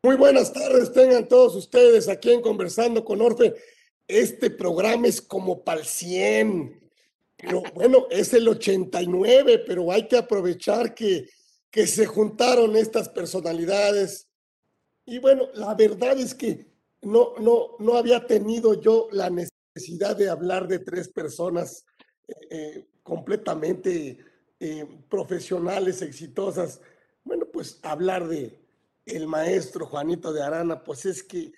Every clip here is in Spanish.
Muy buenas tardes, tengan todos ustedes aquí en Conversando con Orfe. Este programa es como para el 100, pero bueno, es el 89, pero hay que aprovechar que, que se juntaron estas personalidades. Y bueno, la verdad es que no, no, no había tenido yo la necesidad de hablar de tres personas eh, eh, completamente eh, profesionales, exitosas. Bueno, pues hablar de el maestro Juanito de Arana, pues es que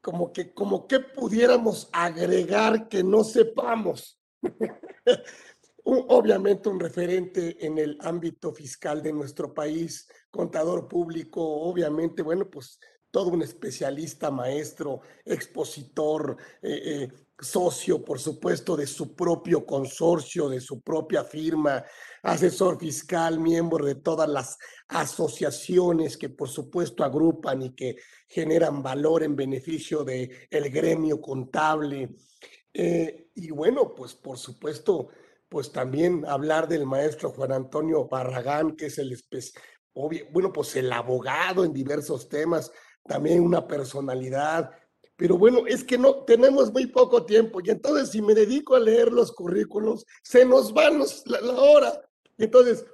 como que, como que pudiéramos agregar que no sepamos. Obviamente un referente en el ámbito fiscal de nuestro país, contador público, obviamente, bueno, pues todo un especialista, maestro, expositor, eh, eh, socio, por supuesto, de su propio consorcio, de su propia firma, asesor fiscal, miembro de todas las asociaciones que por supuesto agrupan y que generan valor en beneficio del el gremio contable. Eh, y bueno, pues por supuesto, pues también hablar del maestro Juan Antonio Barragán, que es el, bueno, pues el abogado en diversos temas, también una personalidad. Pero bueno, es que no tenemos muy poco tiempo y entonces si me dedico a leer los currículos, se nos va la, la hora. Entonces,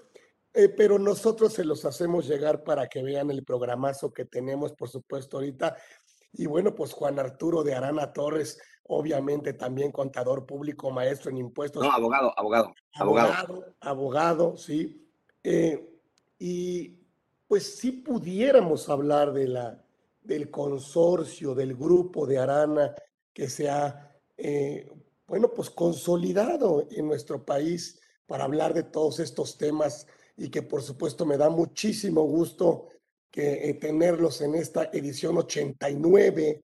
eh, pero nosotros se los hacemos llegar para que vean el programazo que tenemos, por supuesto, ahorita. Y bueno, pues Juan Arturo de Arana Torres, obviamente también contador público, maestro en impuestos. No, abogado, abogado. Abogado, abogado, sí. Eh, y pues si pudiéramos hablar de la, del consorcio, del grupo de Arana que se ha, eh, bueno, pues consolidado en nuestro país para hablar de todos estos temas y que por supuesto me da muchísimo gusto eh, tenerlos en esta edición 89,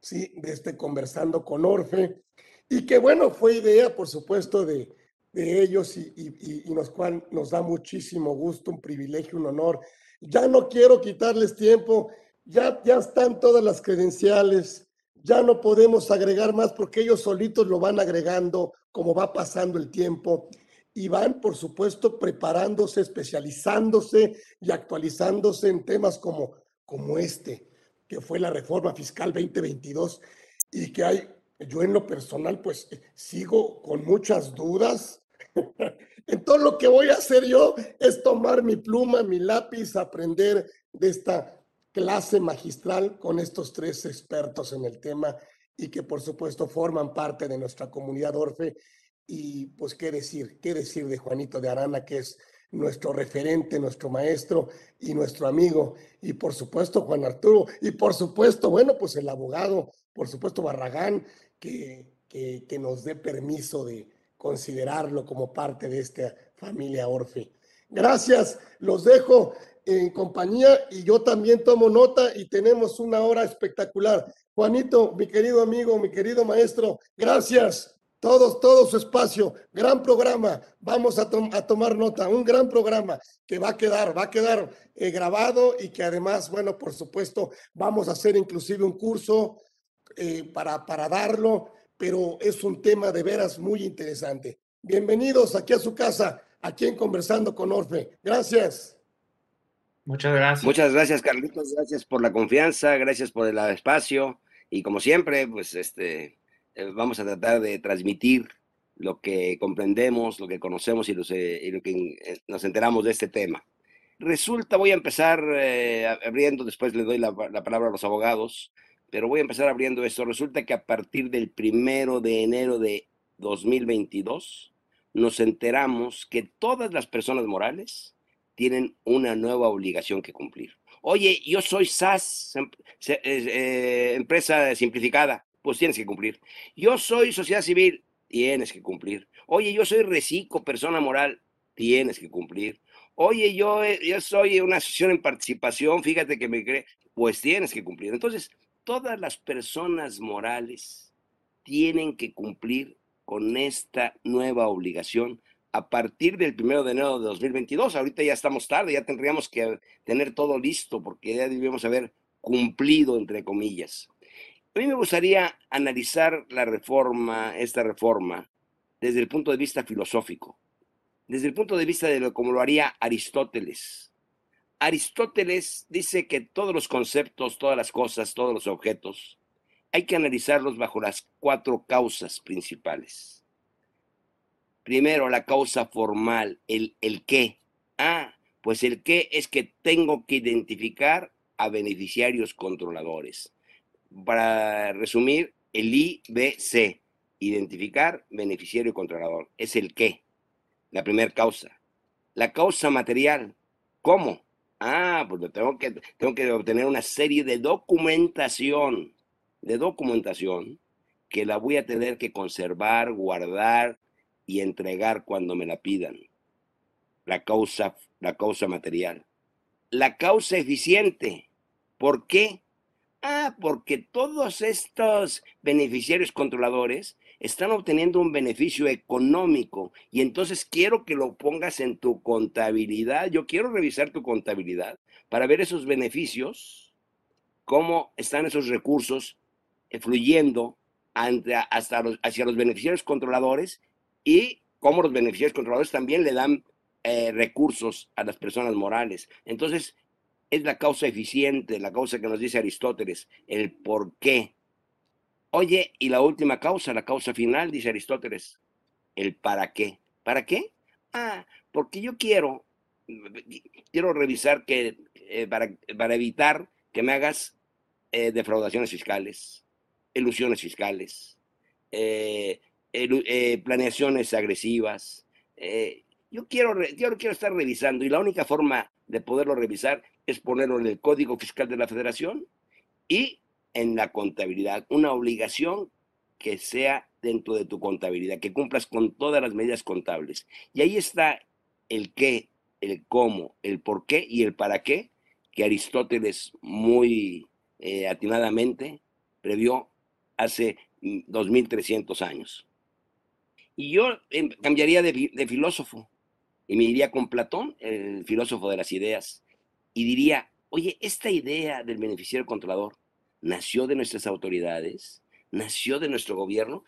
¿sí? De este Conversando con Orfe, y que bueno, fue idea por supuesto de, de ellos y, y, y nos, nos da muchísimo gusto, un privilegio, un honor. Ya no quiero quitarles tiempo, ya, ya están todas las credenciales, ya no podemos agregar más porque ellos solitos lo van agregando como va pasando el tiempo y van, por supuesto, preparándose, especializándose y actualizándose en temas como, como este, que fue la reforma fiscal 2022 y que hay, yo en lo personal, pues sigo con muchas dudas. Entonces lo que voy a hacer yo es tomar mi pluma, mi lápiz, aprender de esta clase magistral con estos tres expertos en el tema y que por supuesto forman parte de nuestra comunidad Orfe y pues qué decir, qué decir de Juanito de Arana, que es nuestro referente, nuestro maestro y nuestro amigo. Y por supuesto Juan Arturo. Y por supuesto, bueno, pues el abogado, por supuesto Barragán, que, que, que nos dé permiso de considerarlo como parte de esta familia Orfe. Gracias, los dejo en compañía y yo también tomo nota y tenemos una hora espectacular. Juanito, mi querido amigo, mi querido maestro, gracias todos, todo su espacio, gran programa, vamos a, tomar nota, un gran programa que va a quedar, va a quedar eh, grabado y que además, bueno, por supuesto, vamos a hacer inclusive un curso eh, para, para darlo, pero es un tema de veras muy interesante. Bienvenidos aquí a su casa, aquí en Conversando con Orfe. Gracias. Muchas gracias. Muchas gracias, Carlitos. Gracias por la confianza, gracias por el espacio. Y como siempre, pues este, eh, vamos a tratar de transmitir lo que comprendemos, lo que conocemos y, lo que eh, nos enteramos de este tema. Resulta, voy a empezar eh, abriendo, después le doy la, palabra a los abogados, pero voy a empezar abriendo esto. Resulta que a partir del primero de enero de 2022 nos enteramos que todas las personas morales tienen una nueva obligación que cumplir. Oye, yo soy SAS, em, empresa simplificada pues tienes que cumplir. Yo soy sociedad civil, tienes que cumplir. Oye, yo soy reciclo, persona moral, tienes que cumplir. Oye, yo, eh, yo soy una asociación en participación, fíjate que me cree, pues tienes que cumplir. Entonces, todas las personas morales tienen que cumplir con esta nueva obligación a partir del primero de enero de 2022. Ahorita ya estamos tarde, ya tendríamos que tener todo listo porque ya debíamos haber cumplido, entre comillas. A mí me gustaría analizar la reforma, esta reforma, desde el punto de vista filosófico, desde el punto de vista de lo como lo haría Aristóteles. Aristóteles dice que todos los conceptos, todas las cosas, todos los objetos, hay que analizarlos bajo las cuatro causas principales. Primero, la causa formal, el, el qué. Ah, pues el qué es que tengo que identificar a beneficiarios controladores. Para resumir, el IBC, identificar beneficiario controlador, es el qué, la primera causa. La causa material, ¿cómo? Ah, pues tengo que, tengo que obtener una serie de documentación, de documentación que la voy a tener que conservar, guardar y entregar cuando me la pidan. La causa, la causa material. La causa eficiente. ¿Por qué? Ah, porque todos estos beneficiarios controladores están obteniendo un beneficio económico y entonces quiero que lo pongas en tu contabilidad. Yo quiero revisar tu contabilidad para ver esos beneficios, cómo están esos recursos fluyendo hasta hacia los beneficiarios controladores y cómo los beneficiarios controladores también le dan eh, recursos a las personas morales. Entonces, es la causa eficiente, la causa que nos dice Aristóteles, el por qué. Oye, y la última causa, la causa final, dice Aristóteles, el para qué. ¿Para qué? Ah, porque yo quiero, quiero revisar que, eh, para, para, evitar que me hagas eh, defraudaciones fiscales, ilusiones fiscales, eh, eh, planeaciones agresivas. Eh, yo, quiero, yo quiero estar revisando y la única forma de poderlo revisar es ponerlo en el Código Fiscal de la Federación y en la contabilidad. Una obligación que sea dentro de tu contabilidad, que cumplas con todas las medidas contables. Y ahí está el qué, el cómo, el por qué y el para qué, que Aristóteles muy atinadamente previó hace 2300 mm, años. Y yo em, cambiaría de, filósofo y me iría con Platón, el filósofo de las ideas, y diría, oye, esta idea del beneficiario controlador nació de nuestras autoridades, nació de nuestro gobierno.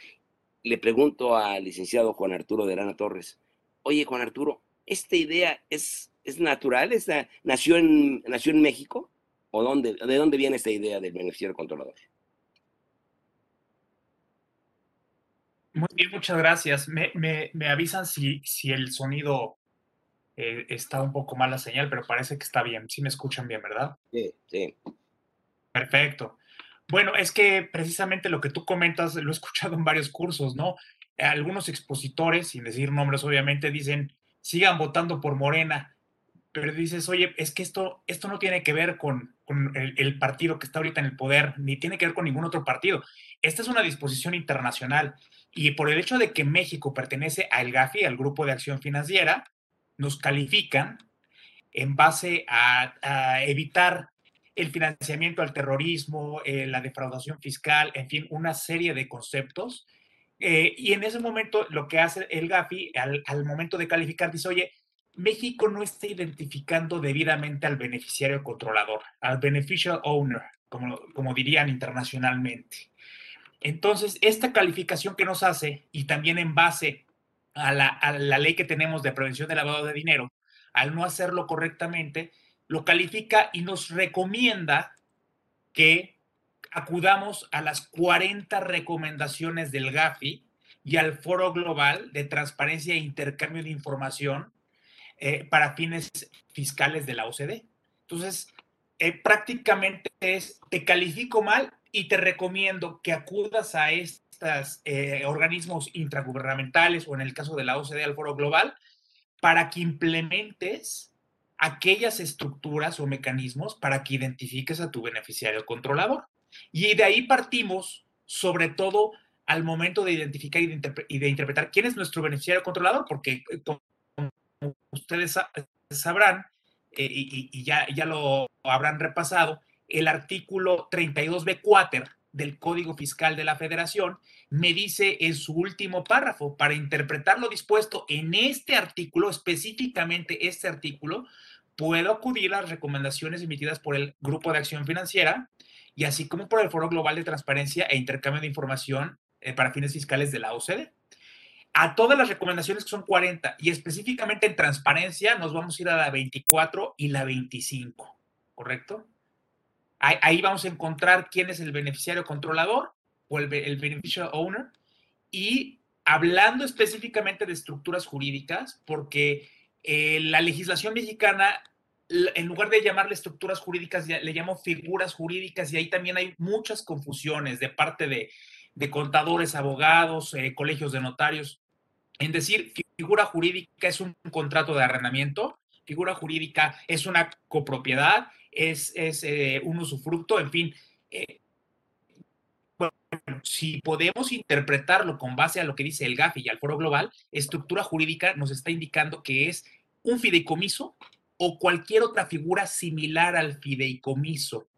Le pregunto al licenciado Juan Arturo de Arana Torres, oye, Juan Arturo, ¿esta idea es, es natural? nació, en, ¿Nació en México? ¿O dónde, de dónde viene esta idea del beneficiario controlador? Muy bien, muchas gracias. Me, avisan si, si el sonido eh, está un poco mal la señal, pero parece que está bien. Sí me escuchan bien, ¿verdad? Sí, sí. Perfecto. Bueno, es que precisamente lo que tú comentas lo he escuchado en varios cursos, ¿no? Algunos expositores, sin decir nombres obviamente, dicen, sigan votando por Morena, pero dices, oye, es que esto, esto no tiene que ver con, el, partido que está ahorita en el poder, ni tiene que ver con ningún otro partido. Esta es una disposición internacional y por el hecho de que México pertenece al GAFI, al Grupo de Acción Financiera, nos califican en base a, evitar el financiamiento al terrorismo, eh, la defraudación fiscal, en fin, una serie de conceptos. Eh, y en ese momento lo que hace el GAFI al, al, momento de calificar dice, oye, México no está identificando debidamente al beneficiario controlador, al beneficial owner, como, como dirían internacionalmente. Entonces, esta calificación que nos hace, y también en base a la, ley que tenemos de prevención del lavado de dinero, al no hacerlo correctamente, lo califica y nos recomienda que acudamos a las 40 recomendaciones del GAFI y al Foro Global de Transparencia e Intercambio de Información eh, para fines fiscales de la OCDE. Entonces, eh, prácticamente es, te califico mal y te recomiendo que acudas a estos eh, organismos intragubernamentales o en el caso de la OCDE al Foro Global para que implementes aquellas estructuras o mecanismos para que identifiques a tu beneficiario controlador. Y de ahí partimos, sobre todo al momento de identificar y de, interpretar quién es nuestro beneficiario controlador, porque eh, ustedes sabrán, eh, y, ya, ya lo habrán repasado, el artículo 32b4 del Código Fiscal de la Federación me dice en su último párrafo, para interpretar lo dispuesto en este artículo, específicamente este artículo, puedo acudir a las recomendaciones emitidas por el Grupo de Acción Financiera y así como por el Foro Global de Transparencia e Intercambio de Información eh, para fines fiscales de la OCDE. A todas las recomendaciones que son 40 y específicamente en transparencia nos vamos a ir a la 24 y la 25, ¿correcto? Ahí, vamos a encontrar quién es el beneficiario controlador o el, el beneficial owner y hablando específicamente de estructuras jurídicas, porque eh, la legislación mexicana, en lugar de llamarle estructuras jurídicas, le llamo figuras jurídicas y ahí también hay muchas confusiones de parte de, contadores, abogados, eh, colegios de notarios. En decir, figura jurídica es un contrato de arrendamiento, figura jurídica es una copropiedad, es, es eh, un usufructo, en fin. Eh, bueno, si podemos interpretarlo con base a lo que dice el GAFI y al Foro Global, estructura jurídica nos está indicando que es un fideicomiso o cualquier otra figura similar al fideicomiso.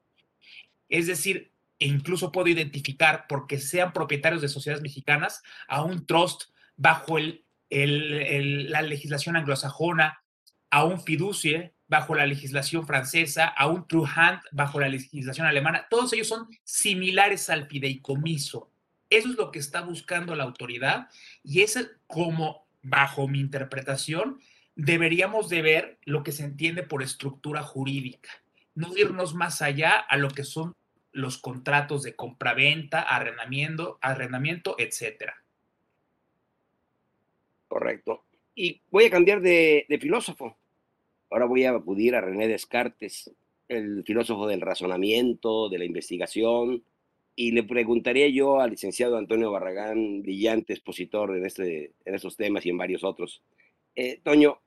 Es decir, e incluso puedo identificar, porque sean propietarios de sociedades mexicanas, a un trust bajo el, la legislación anglosajona, a un fiducie bajo la legislación francesa, a un true hand bajo la legislación alemana. Todos ellos son similares al fideicomiso. Eso es lo que está buscando la autoridad y es como, bajo mi interpretación, deberíamos de ver lo que se entiende por estructura jurídica, no irnos más allá a lo que son los contratos de compraventa, arrendamiento, arrendamiento, etcétera. Correcto. Y voy a cambiar de, filósofo. Ahora voy a acudir a René Descartes, el filósofo del razonamiento, de la investigación, y le preguntaría yo al licenciado Antonio Barragán, brillante expositor en, este, en estos temas y en varios otros. Eh, Toño,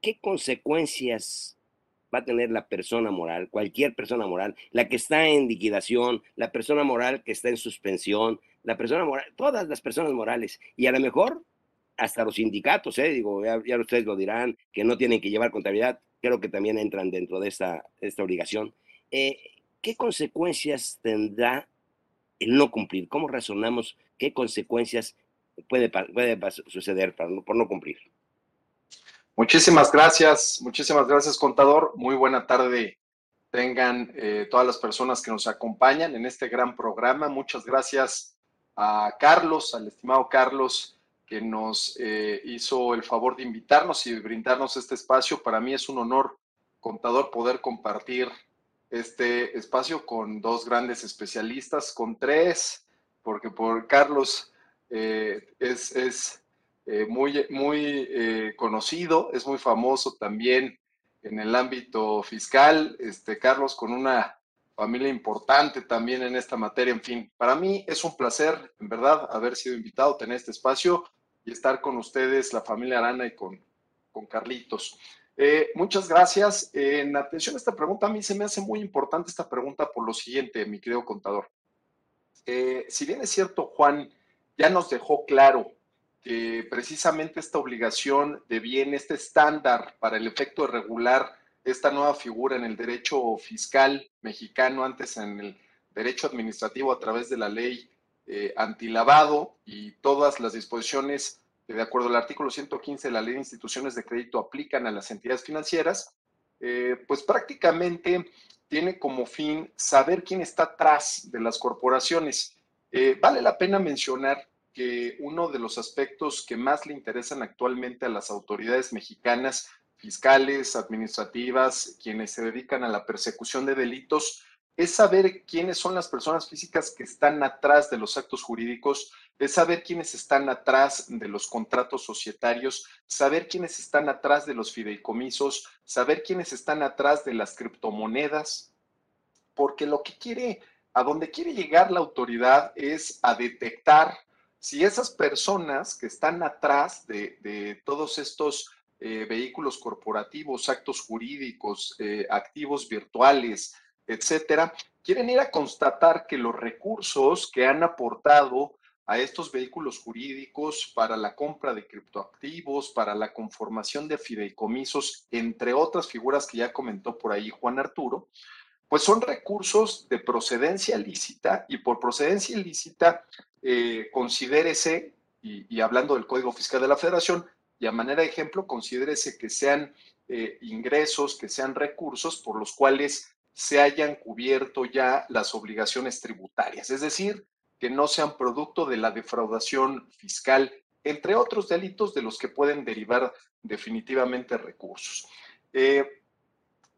¿qué consecuencias va a tener la persona moral, cualquier persona moral, la que está en liquidación, la persona moral que está en suspensión, la persona moral, todas las personas morales, y a lo mejor hasta los sindicatos, ¿eh? digo, ya, ustedes lo dirán, que no tienen que llevar contabilidad, creo que también entran dentro de esta, esta obligación. Eh, ¿Qué consecuencias tendrá el no cumplir? ¿Cómo razonamos qué consecuencias puede, suceder por no cumplir? Muchísimas gracias, muchísimas gracias, contador. Muy buena tarde tengan eh, todas las personas que nos acompañan en este gran programa. Muchas gracias a Carlos, al estimado Carlos que nos eh, hizo el favor de invitarnos y brindarnos este espacio. Para mí es un honor, contador, poder compartir este espacio con dos grandes especialistas, con tres, porque por Carlos eh, es, eh, muy, muy conocido, es muy famoso también en el ámbito fiscal. Este, Carlos con una familia importante también en esta materia. En fin, para mí es un placer, en verdad, haber sido invitado, tener este espacio y estar con ustedes, la familia Arana y con, con Carlitos. Eh, muchas gracias. en atención a esta pregunta, a mí se me hace muy importante esta pregunta por lo siguiente, mi querido contador. Eh, si bien es cierto, Juan ya nos dejó claro que precisamente esta obligación de bien, este estándar para el efecto de regular esta nueva figura en el derecho fiscal mexicano, antes en el derecho administrativo a través de la ley eh, antilavado y todas las disposiciones de acuerdo al artículo 115 de la Ley de Instituciones de Crédito aplican a las entidades financieras, eh, pues prácticamente tiene como fin saber quién está atrás de las corporaciones. Eh, vale la pena mencionar que uno de los aspectos que más le interesan actualmente a las autoridades mexicanas, fiscales, administrativas, quienes se dedican a la persecución de delitos, es saber quiénes son las personas físicas que están atrás de los actos jurídicos, es saber quiénes están atrás de los contratos societarios, saber quiénes están atrás de los fideicomisos, saber quiénes están atrás de las criptomonedas, porque lo que quiere, a donde quiere llegar la autoridad es a detectar si esas personas que están atrás de, todos estos eh, vehículos corporativos, actos jurídicos, eh, activos virtuales, etcétera, quieren ir a constatar que los recursos que han aportado a estos vehículos jurídicos para la compra de criptoactivos, para la conformación de fideicomisos, entre otras figuras que ya comentó por ahí Juan Arturo, pues son recursos de procedencia lícita y por procedencia ilícita, eh, considérese, y, hablando del Código Fiscal de la Federación, y a manera de ejemplo, considérese que sean eh, ingresos, que sean recursos por los cuales se hayan cubierto ya las obligaciones tributarias, es decir, que no sean producto de la defraudación fiscal entre otros delitos de los que pueden derivar definitivamente recursos. Eh,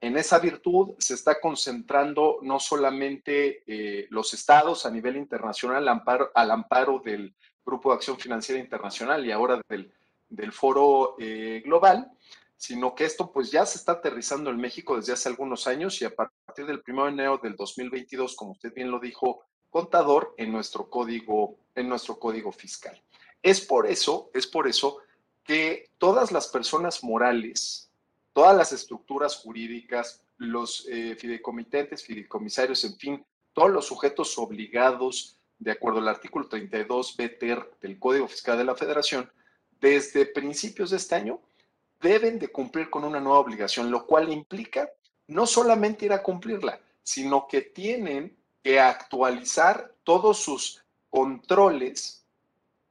en esa virtud se está concentrando no solamente eh, los estados a nivel internacional al amparo, al amparo, del Grupo de Acción Financiera Internacional y ahora del, del Foro eh, Global, sino que esto pues ya se está aterrizando en México desde hace algunos años y a partir del 1 de enero del 2022, como usted bien lo dijo, contador, en nuestro código, en nuestro código fiscal. Es por eso, es por eso que todas las personas morales, todas las estructuras jurídicas, los eh, fideicomitentes, fideicomisarios, en fin, todos los sujetos obligados, de acuerdo al artículo 32 BTER del Código Fiscal de la Federación, desde principios de este año deben de cumplir con una nueva obligación, lo cual implica no solamente ir a cumplirla, sino que tienen que actualizar todos sus controles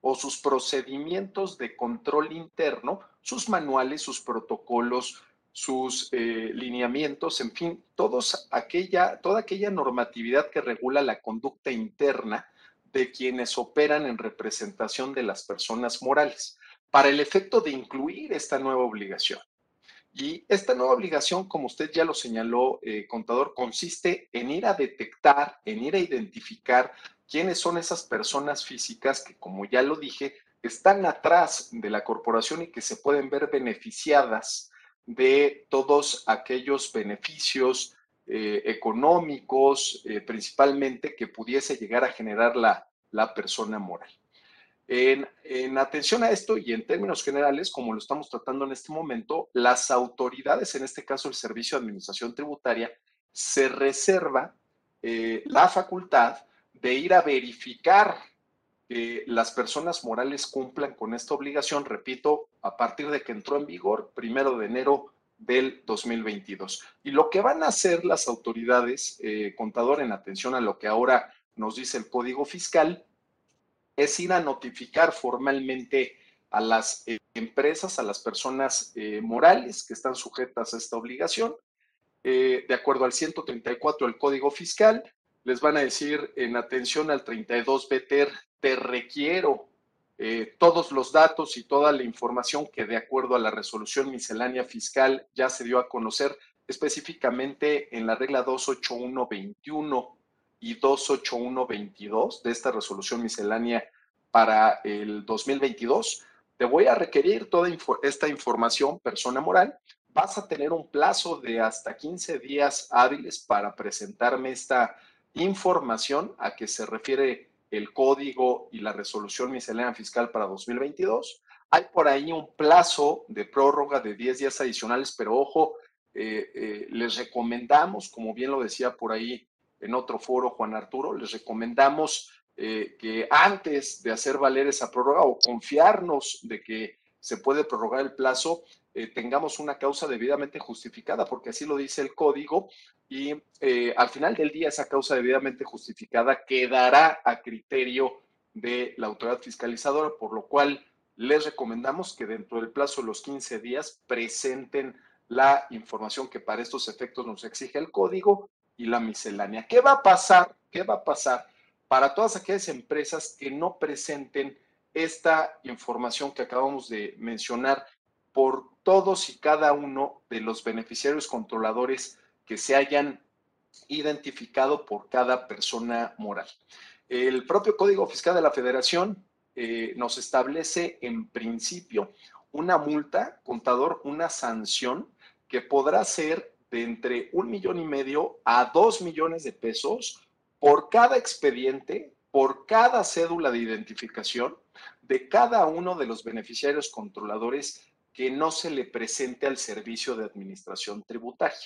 o sus procedimientos de control interno, sus manuales, sus protocolos, sus eh, lineamientos, en fin, todos aquella, toda aquella normatividad que regula la conducta interna de quienes operan en representación de las personas morales para el efecto de incluir esta nueva obligación. Y esta nueva obligación, como usted ya lo señaló, eh, contador, consiste en ir a detectar, en ir a identificar quiénes son esas personas físicas que, como ya lo dije, están atrás de la corporación y que se pueden ver beneficiadas de todos aquellos beneficios eh, económicos, eh, principalmente, que pudiese llegar a generar la, la persona moral. En, atención a esto y en términos generales, como lo estamos tratando en este momento, las autoridades, en este caso el Servicio de Administración Tributaria, se reserva eh, la facultad de ir a verificar que las personas morales cumplan con esta obligación, repito, a partir de que entró en vigor, primero de enero del 2022. Y lo que van a hacer las autoridades, eh, contador, en atención a lo que ahora nos dice el Código Fiscal, es ir a notificar formalmente a las eh, empresas, a las personas eh, morales que están sujetas a esta obligación. Eh, de acuerdo al 134 del Código Fiscal, les van a decir en atención al 32 BTER, te requiero todos los datos y toda la información que de acuerdo a la resolución miscelánea fiscal ya se dio a conocer específicamente en la regla 28121 y 28122 de esta resolución miscelánea para el 2022, te voy a requerir toda esta información, persona moral. Vas a tener un plazo de hasta 15 días hábiles para presentarme esta información a que se refiere el código y la resolución miscelánea fiscal para 2022. Hay por ahí un plazo de prórroga de 10 días adicionales, pero ojo, eh, eh, les recomendamos, como bien lo decía por ahí en otro foro Juan Arturo, les recomendamos eh, que antes de hacer valer esa prórroga o confiarnos de que se puede prorrogar el plazo, eh, tengamos una causa debidamente justificada, porque así lo dice el código, y eh, al final del día esa causa debidamente justificada quedará a criterio de la autoridad fiscalizadora, por lo cual les recomendamos que dentro del plazo de los 15 días presenten la información que para estos efectos nos exige el código y la miscelánea. ¿Qué va a pasar? ¿Qué va a pasar para todas aquellas empresas que no presenten esta información que acabamos de mencionar por todos y cada uno de los beneficiarios controladores que se hayan identificado por cada persona moral? El propio Código Fiscal de la Federación eh, nos establece en principio una multa, contador, una sanción que podrá ser de entre un millón y medio a dos millones de pesos por cada expediente, por cada cédula de identificación de cada uno de los beneficiarios controladores que no se le presente al servicio de administración tributaria.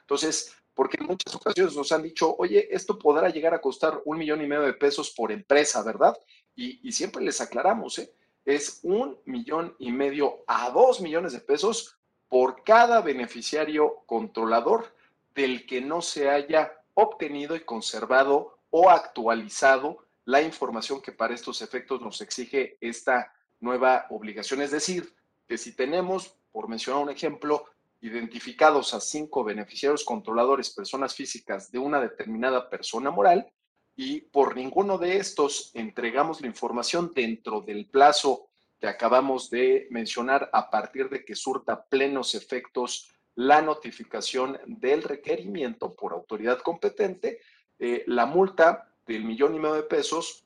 Entonces, porque en muchas ocasiones nos han dicho, oye, esto podrá llegar a costar un millón y medio de pesos por empresa, ¿verdad? Y, siempre les aclaramos, ¿eh? es un millón y medio a dos millones de pesos por cada beneficiario controlador del que no se haya obtenido y conservado o actualizado la información que para estos efectos nos exige esta nueva obligación. Es decir, que si tenemos, por mencionar un ejemplo, identificados a cinco beneficiarios controladores, personas físicas de una determinada persona moral, y por ninguno de estos entregamos la información dentro del plazo que acabamos de mencionar a partir de que surta plenos efectos la notificación del requerimiento por autoridad competente, eh, la multa del millón y medio de pesos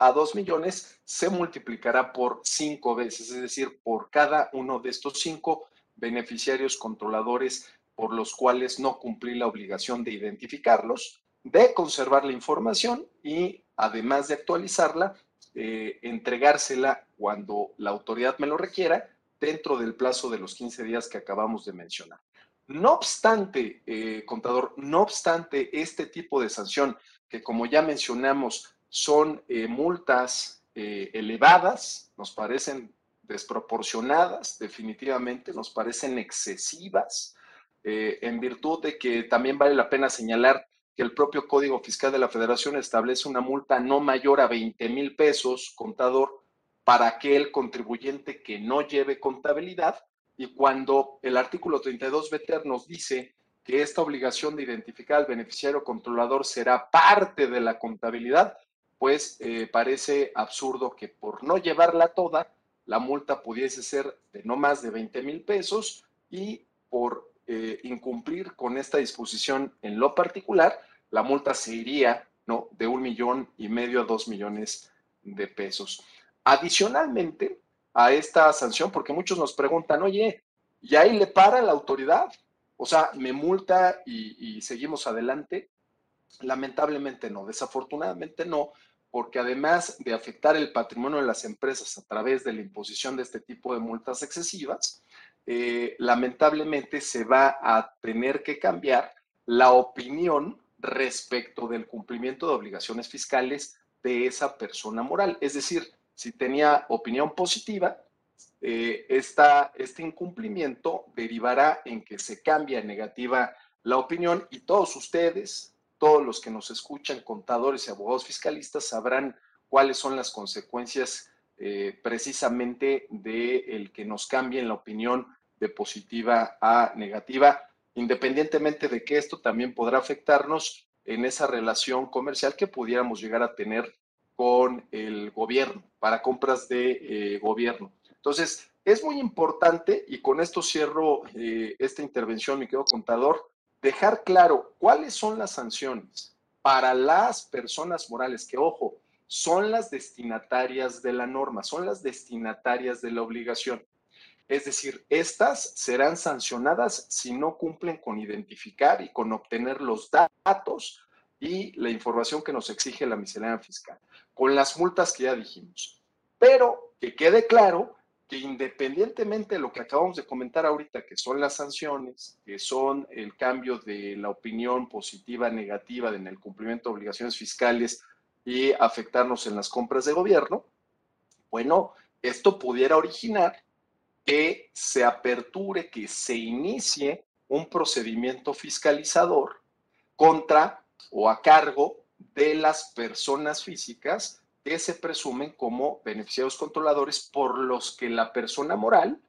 a dos millones se multiplicará por cinco veces, es decir, por cada uno de estos cinco beneficiarios controladores por los cuales no cumplí la obligación de identificarlos, de conservar la información y además de actualizarla, eh, entregársela cuando la autoridad me lo requiera dentro del plazo de los 15 días que acabamos de mencionar. No obstante, eh, contador, no obstante este tipo de sanción, que como ya mencionamos, son eh, multas elevadas, nos parecen desproporcionadas, definitivamente, nos parecen excesivas, en virtud de que también vale la pena señalar que el propio Código Fiscal de la Federación establece una multa no mayor a 20 mil pesos, contador, para aquel contribuyente que no lleve contabilidad. Y cuando el artículo 32 BTR nos dice que esta obligación de identificar al beneficiario controlador será parte de la contabilidad, pues eh, parece absurdo que por no llevarla toda, la multa pudiese ser de no más de 20 mil pesos y por eh, incumplir con esta disposición en lo particular, la multa se iría ¿no? de un millón y medio a dos millones de pesos. Adicionalmente a esta sanción, porque muchos nos preguntan, oye, ¿y ahí le para la autoridad? O sea, me multa y, y seguimos adelante. Lamentablemente no, desafortunadamente no, porque además de afectar el patrimonio de las empresas a través de la imposición de este tipo de multas excesivas, eh, lamentablemente se va a tener que cambiar la opinión respecto del cumplimiento de obligaciones fiscales de esa persona moral. Es decir, si tenía opinión positiva, eh, este incumplimiento derivará en que se cambia en negativa la opinión y todos ustedes, todos los que nos escuchan, contadores y abogados fiscalistas, sabrán cuáles son las consecuencias eh, precisamente de el que nos cambien la opinión de positiva a negativa, independientemente de que esto también podrá afectarnos en esa relación comercial que pudiéramos llegar a tener con el gobierno, para compras de eh, gobierno. Entonces, es muy importante, y con esto cierro eh, esta intervención, mi querido contador, dejar claro cuáles son las sanciones para las personas morales, que ojo, son las destinatarias de la norma, son las destinatarias de la obligación. Es decir, estas serán sancionadas si no cumplen con identificar y con obtener los datos y la información que nos exige la miscelánea fiscal, con las multas que ya dijimos. Pero que quede claro que independientemente de lo que acabamos de comentar ahorita, que son las sanciones, que son el cambio de la opinión positiva, negativa en el cumplimiento de obligaciones fiscales y afectarnos en las compras de gobierno, bueno, esto pudiera originar que se aperture, que se inicie un procedimiento fiscalizador contra o a cargo de las personas físicas que se presumen como beneficiarios controladores por los que la persona moral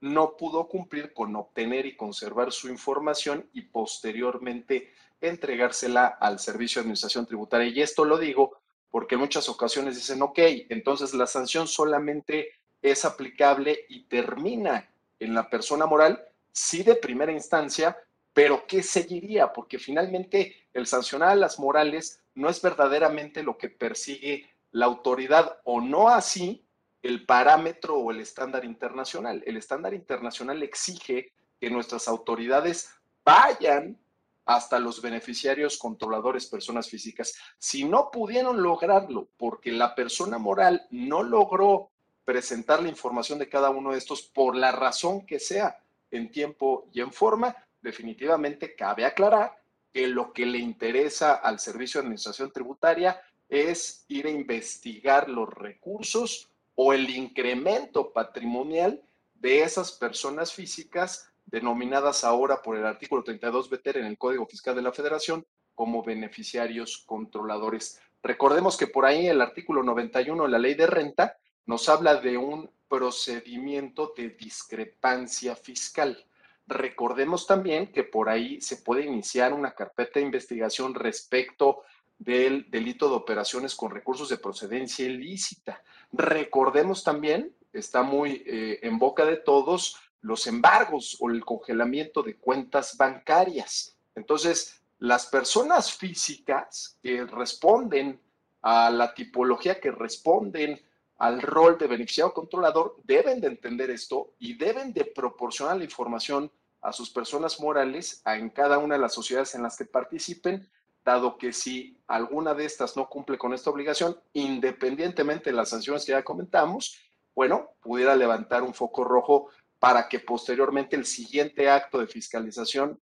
no pudo cumplir con obtener y conservar su información y posteriormente entregársela al Servicio de Administración Tributaria. Y esto lo digo porque en muchas ocasiones dicen, ok, entonces la sanción solamente es aplicable y termina en la persona moral, sí de primera instancia, pero ¿qué seguiría? Porque finalmente el sancionar a las morales no es verdaderamente lo que persigue la autoridad o no así el parámetro o el estándar internacional. El estándar internacional exige que nuestras autoridades vayan hasta los beneficiarios controladores, personas físicas. Si no pudieron lograrlo porque la persona moral no logró presentar la información de cada uno de estos por la razón que sea, en tiempo y en forma, definitivamente cabe aclarar que lo que le interesa al Servicio de Administración Tributaria es ir a investigar los recursos o el incremento patrimonial de esas personas físicas denominadas ahora por el artículo 32 BTR en el Código Fiscal de la Federación como beneficiarios controladores. Recordemos que por ahí el artículo 91 de la ley de renta nos habla de un procedimiento de discrepancia fiscal. Recordemos también que por ahí se puede iniciar una carpeta de investigación respecto del delito de operaciones con recursos de procedencia ilícita. Recordemos también está muy eh, en boca de todos los embargos o el congelamiento de cuentas bancarias. Entonces, las personas físicas que responden a la tipología, que responden al rol de beneficiario controlador, deben de entender esto y deben de proporcionar la información a sus personas morales en cada una de las sociedades en las que participen, dado que si alguna de estas no cumple con esta obligación, independientemente de las sanciones que ya comentamos, bueno, pudiera levantar un foco rojo para que posteriormente el siguiente acto de fiscalización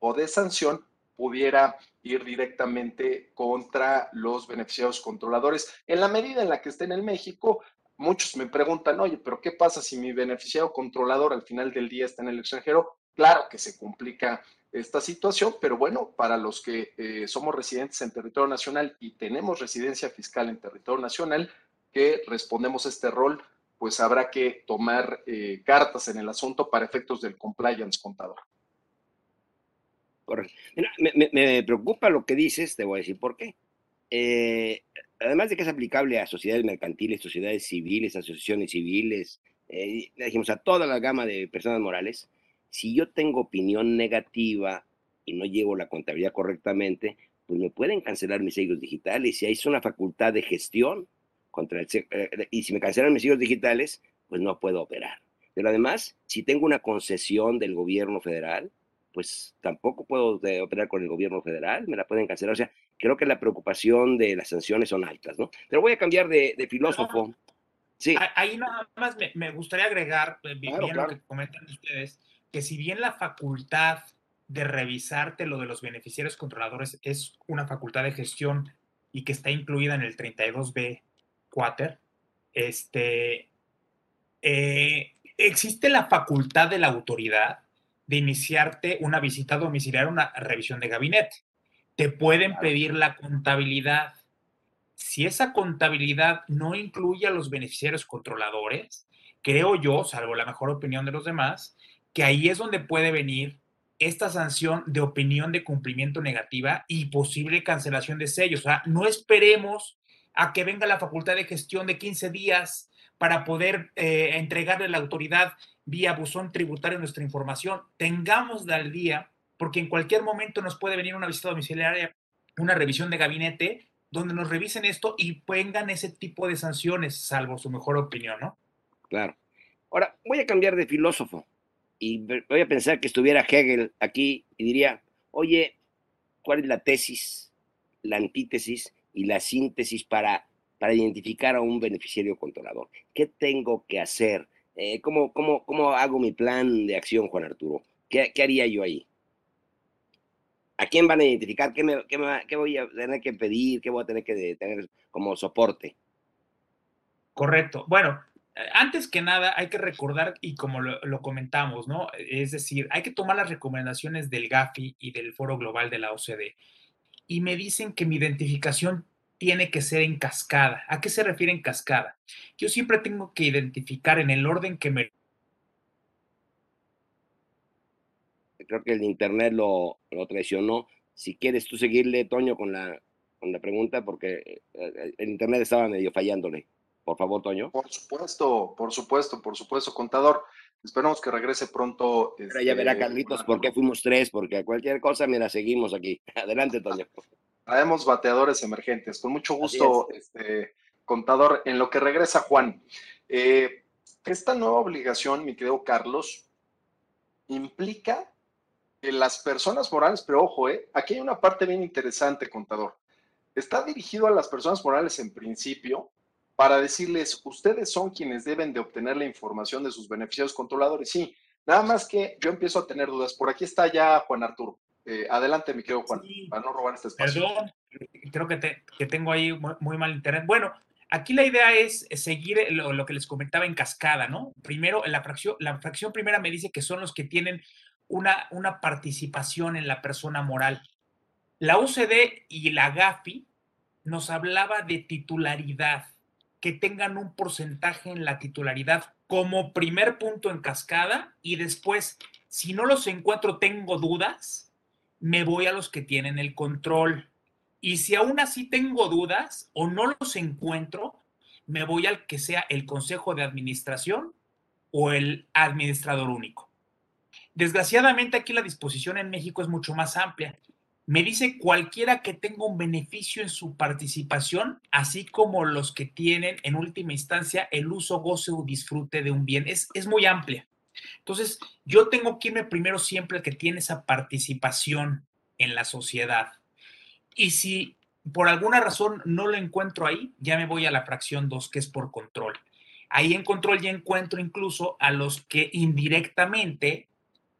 o de sanción pudiera ir directamente contra los beneficiarios controladores. En la medida en la que estén en México, muchos me preguntan, oye, pero ¿qué pasa si mi beneficiario controlador al final del día está en el extranjero? Claro que se complica esta situación, pero bueno, para los que eh, somos residentes en territorio nacional y tenemos residencia fiscal en territorio nacional, que respondemos a este rol, pues habrá que tomar eh, cartas en el asunto para efectos del compliance contador. Me, preocupa lo que dices, te voy a decir por qué. Eh, además de que es aplicable a sociedades mercantiles, sociedades civiles, asociaciones civiles, eh, dijimos a toda la gama de personas morales, si yo tengo opinión negativa y no llevo la contabilidad correctamente, pues me pueden cancelar mis sellos digitales. Si hay una facultad de gestión contra el, eh, y si me cancelan mis sellos digitales, pues no puedo operar. Pero además, si tengo una concesión del gobierno federal, pues tampoco puedo operar con el gobierno federal, me la pueden cancelar. O sea, creo que la preocupación de las sanciones son altas, ¿no? Pero voy a cambiar de, filósofo. Sí. Ahí nada más me, gustaría agregar, eh, bien lo que comentan ustedes, que si bien la facultad de revisarte lo de los beneficiarios controladores es una facultad de gestión y que está incluida en el 32B Quater, este, eh, existe la facultad de la autoridad de iniciarte una visita domiciliaria, una revisión de gabinete. Te pueden pedir la contabilidad. Si esa contabilidad no incluye a los beneficiarios controladores, creo yo, salvo la mejor opinión de los demás, que ahí es donde puede venir esta sanción de opinión de cumplimiento negativa y posible cancelación de sellos. O sea, no esperemos a que venga la facultad de gestión de 15 días para poder eh, entregarle a la autoridad vía buzón tributario nuestra información, tengamos al día, porque en cualquier momento nos puede venir una visita domiciliaria, una revisión de gabinete, donde nos revisen esto y pongan ese tipo de sanciones, salvo su mejor opinión, ¿no? Claro. Ahora, voy a cambiar de filósofo y voy a pensar que estuviera Hegel aquí y diría, oye, ¿cuál es la tesis, la antítesis y la síntesis para, para identificar a un beneficiario controlador? ¿Qué tengo que hacer? Eh, ¿cómo, cómo, cómo, hago mi plan de acción, Juan Arturo? ¿Qué, qué haría yo ahí? ¿A quién van a identificar? ¿Qué, me, qué, me, ¿Qué, voy a tener que pedir? ¿Qué voy a tener que tener como soporte? Correcto. Bueno, eh, antes que nada hay que recordar, y como lo, lo, comentamos, ¿no? Es decir, hay que tomar las recomendaciones del GAFI y del Foro Global de la OCDE. Y me dicen que mi identificación tiene que ser en cascada. ¿A qué se refiere en cascada? Yo siempre tengo que identificar en el orden que me... Creo que el Internet lo, lo traicionó. Si quieres tú seguirle, Toño, con la, con la pregunta, porque eh, el Internet estaba medio fallándole. Por favor, Toño. Por supuesto, por supuesto, por supuesto, contador. Esperamos que regrese pronto. Pero ya verá, este, Carlitos, por qué fuimos tres, porque cualquier cosa, mira, seguimos aquí. Adelante, Toño. Traemos bateadores emergentes. Con mucho gusto, este, contador. En lo que regresa Juan, eh, esta nueva obligación, mi querido Carlos, implica que las personas morales, pero ojo, eh, aquí hay una parte bien interesante, contador. Está dirigido a las personas morales en principio para decirles, ustedes son quienes deben de obtener la información de sus beneficiarios controladores. Sí, nada más que yo empiezo a tener dudas. Por aquí está ya Juan Arturo. Eh, adelante, mi querido Juan, para no robar este espacio. Perdón, creo que, que tengo ahí muy, mal internet. Bueno, aquí la idea es seguir lo, que les comentaba en cascada, ¿no? Primero, la fracción, la fracción primera me dice que son los que tienen una, una participación en la persona moral. La UCD y la GAFI nos hablaba de titularidad, que tengan un porcentaje en la titularidad como primer punto en cascada y después, si no los encuentro, tengo dudas, me voy a los que tienen el control. Y si aún así tengo dudas o no los encuentro, me voy al que sea el consejo de administración o el administrador único. Desgraciadamente aquí la disposición en México es mucho más amplia. Me dice cualquiera que tenga un beneficio en su participación, así como los que tienen en última instancia el uso, goce o disfrute de un bien. Es, es muy amplia. Entonces, yo tengo que irme primero siempre al que tiene esa participación en la sociedad. Y si por alguna razón no lo encuentro ahí, ya me voy a la fracción 2, que es por control. Ahí en control ya encuentro incluso a los que indirectamente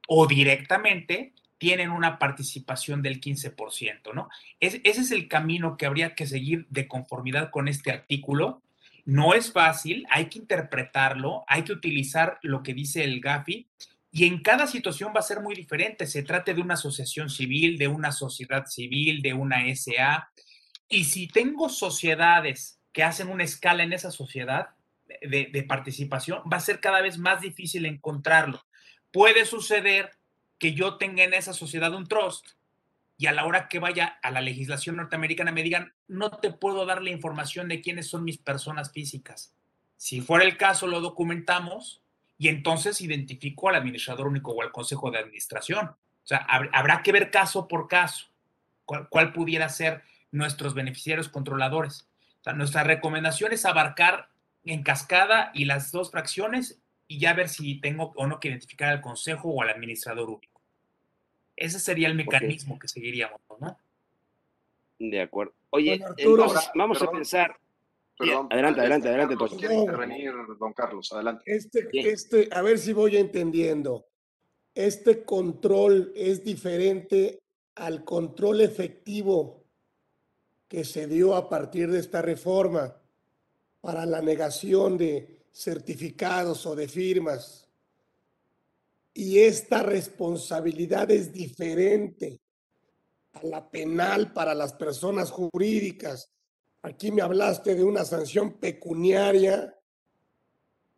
o directamente tienen una participación del 15%, ¿no? ese es el camino que habría que seguir de conformidad con este artículo. No es fácil, hay que interpretarlo, hay que utilizar lo que dice el GAFI y en cada situación va a ser muy diferente. Se trate de una asociación civil, de una sociedad civil, de una SA. Y si tengo sociedades que hacen una escala en esa sociedad de, de participación, va a ser cada vez más difícil encontrarlo. Puede suceder que yo tenga en esa sociedad un trust y a la hora que vaya a la legislación norteamericana me digan, no te puedo dar la información de quiénes son mis personas físicas. Si fuera el caso, lo documentamos y entonces identifico al administrador único o al consejo de administración. O sea, habrá que ver caso por caso cuál, pudiera ser nuestros beneficiarios controladores. Nuestra recomendación es abarcar en cascada y las dos fracciones y ya ver si tengo o no que identificar al consejo o al administrador único. Ese sería el mecanismo que seguiríamos, ¿no? De acuerdo. Oye, entonces, vamos a pensar. Perdón, adelante, adelante, adelante. Quiere intervenir, don Carlos, adelante. Este, este, a ver si voy entendiendo. Este control es diferente al control efectivo que se dio a partir de esta reforma para la negación de certificados o de firmas. Y esta responsabilidad es diferente a la penal para las personas jurídicas. Aquí me hablaste de una sanción pecuniaria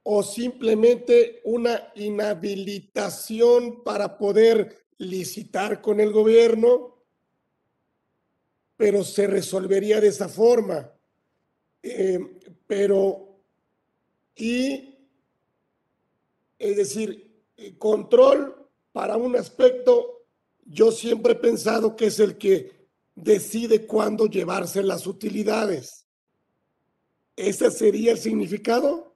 o simplemente una inhabilitación para poder licitar con el gobierno, pero se resolvería de esa forma. Eh, pero y, es decir, control para un aspecto, yo siempre he pensado que es el que decide cuándo llevarse las utilidades. ¿Ese sería el significado?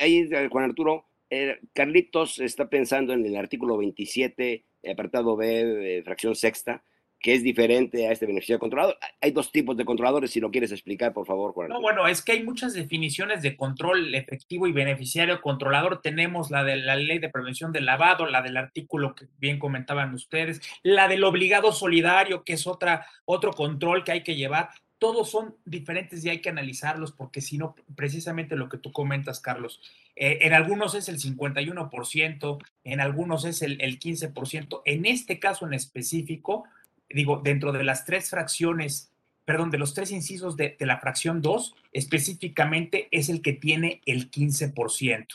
ahí, Juan Arturo, eh, Carlitos está pensando en el artículo 27, apartado B, fracción sexta, que es diferente a este beneficiario controlador. Hay dos tipos de controladores, si lo quieres explicar, por favor, Juan. No, bueno, es que hay muchas definiciones de control efectivo y beneficiario controlador. Tenemos la de la ley de prevención del lavado, la del artículo que bien comentaban ustedes, la del obligado solidario, que es otra, otro control que hay que llevar. Todos son diferentes y hay que analizarlos porque si no, precisamente lo que tú comentas, Carlos, eh, en algunos es el 51%, en algunos es el, el 15%. En este caso en específico, digo, dentro de las tres fracciones, perdón, de los tres incisos de, la fracción 2, específicamente es el que tiene el 15%,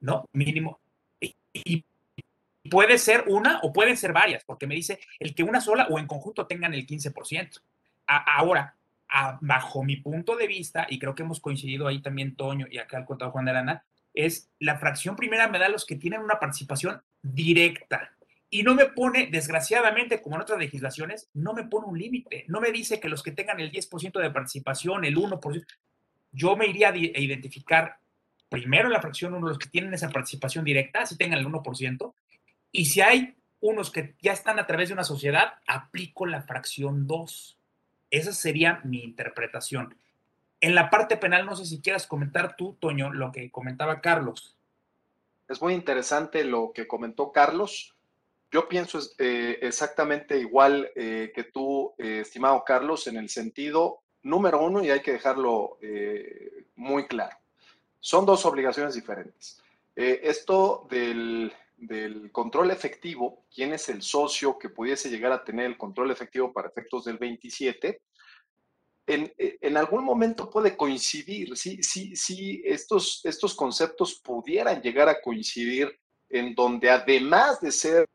¿no? Mínimo. Y, puede ser una o pueden ser varias, porque me dice el que una sola o en conjunto tengan el 15%. ahora, bajo mi punto de vista, y creo que hemos coincidido ahí también Toño y acá el contado Juan de Arana, es la fracción primera me da los que tienen una participación directa, y no me pone, desgraciadamente, como en otras legislaciones, no me pone un límite. No me dice que los que tengan el 10% de participación, el 1%, yo me iría a identificar primero la fracción 1, los que tienen esa participación directa, si tengan el 1%, y si hay unos que ya están a través de una sociedad, aplico la fracción 2. Esa sería mi interpretación. En la parte penal, no sé si quieras comentar tú, Toño, lo que comentaba Carlos. Es muy interesante lo que comentó Carlos. Yo pienso eh, exactamente igual eh, que tú, eh, estimado Carlos, en el sentido número uno, y hay que dejarlo muy claro. Son dos obligaciones diferentes. esto del, del, control efectivo, quién es el socio que pudiese llegar a tener el control efectivo para efectos del 27, en, en, algún momento puede coincidir, sí, sí, sí, estos, estos conceptos pudieran llegar a coincidir en donde además de ser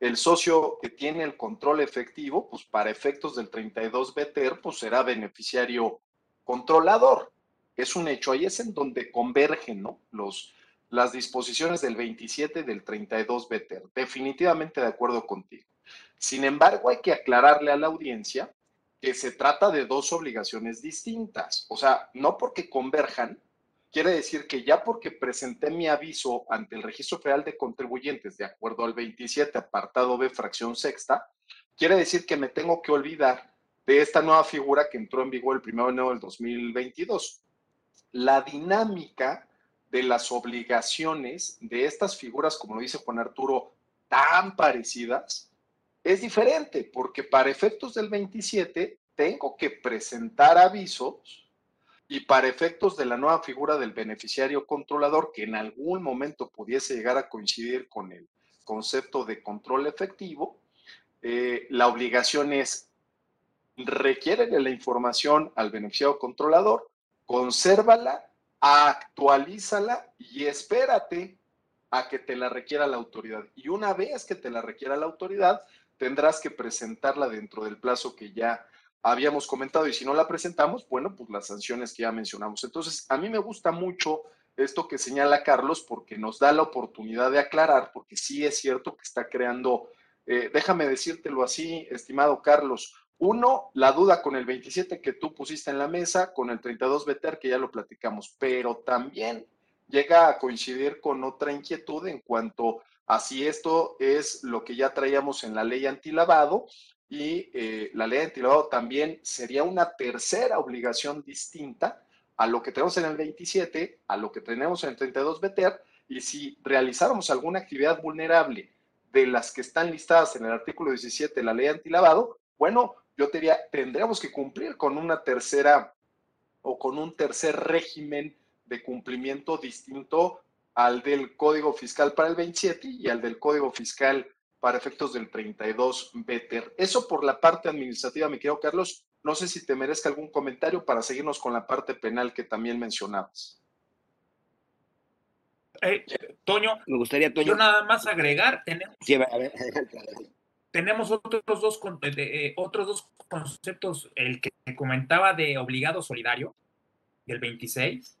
el socio que tiene el control efectivo, pues para efectos del 32 BTR, pues será beneficiario controlador. Es un hecho, ahí es en donde convergen ¿no? Los, las disposiciones del 27 y del 32 BTR. Definitivamente de acuerdo contigo. Sin embargo, hay que aclararle a la audiencia que se trata de dos obligaciones distintas. O sea, no porque converjan, quiere decir que ya porque presenté mi aviso ante el Registro Federal de Contribuyentes de acuerdo al 27, apartado B, fracción sexta, quiere decir que me tengo que olvidar de esta nueva figura que entró en vigor el 1 de enero del 2022. La dinámica de las obligaciones de estas figuras, como lo dice Juan Arturo, tan parecidas, es diferente, porque para efectos del 27 tengo que presentar avisos y para efectos de la nueva figura del beneficiario controlador, que en algún momento pudiese llegar a coincidir con el concepto de control efectivo, eh, la obligación es requiere la información al beneficiario controlador, consérvala, actualízala y espérate a que te la requiera la autoridad. Y una vez que te la requiera la autoridad, tendrás que presentarla dentro del plazo que ya habíamos comentado y si no la presentamos, bueno, pues las sanciones que ya mencionamos. Entonces, a mí me gusta mucho esto que señala Carlos porque nos da la oportunidad de aclarar, porque sí es cierto que está creando, eh, déjame decírtelo así, estimado Carlos, uno, la duda con el 27 que tú pusiste en la mesa, con el 32 Beter que ya lo platicamos, pero también llega a coincidir con otra inquietud en cuanto Así esto es lo que ya traíamos en la ley antilavado y eh, la ley antilavado también sería una tercera obligación distinta a lo que tenemos en el 27, a lo que tenemos en el 32 BTR y si realizáramos alguna actividad vulnerable de las que están listadas en el artículo 17 de la ley antilavado, bueno, yo te tendríamos que cumplir con una tercera o con un tercer régimen de cumplimiento distinto al del Código Fiscal para el 27 y al del Código Fiscal para efectos del 32 BETER. Eso por la parte administrativa, mi querido Carlos. No sé si te merezca algún comentario para seguirnos con la parte penal que también mencionabas. Eh, Toño, me gustaría, Toño. Yo nada más agregar, tenemos, tenemos otros dos, eh, otros dos conceptos, el que comentaba de obligado solidario, del 26,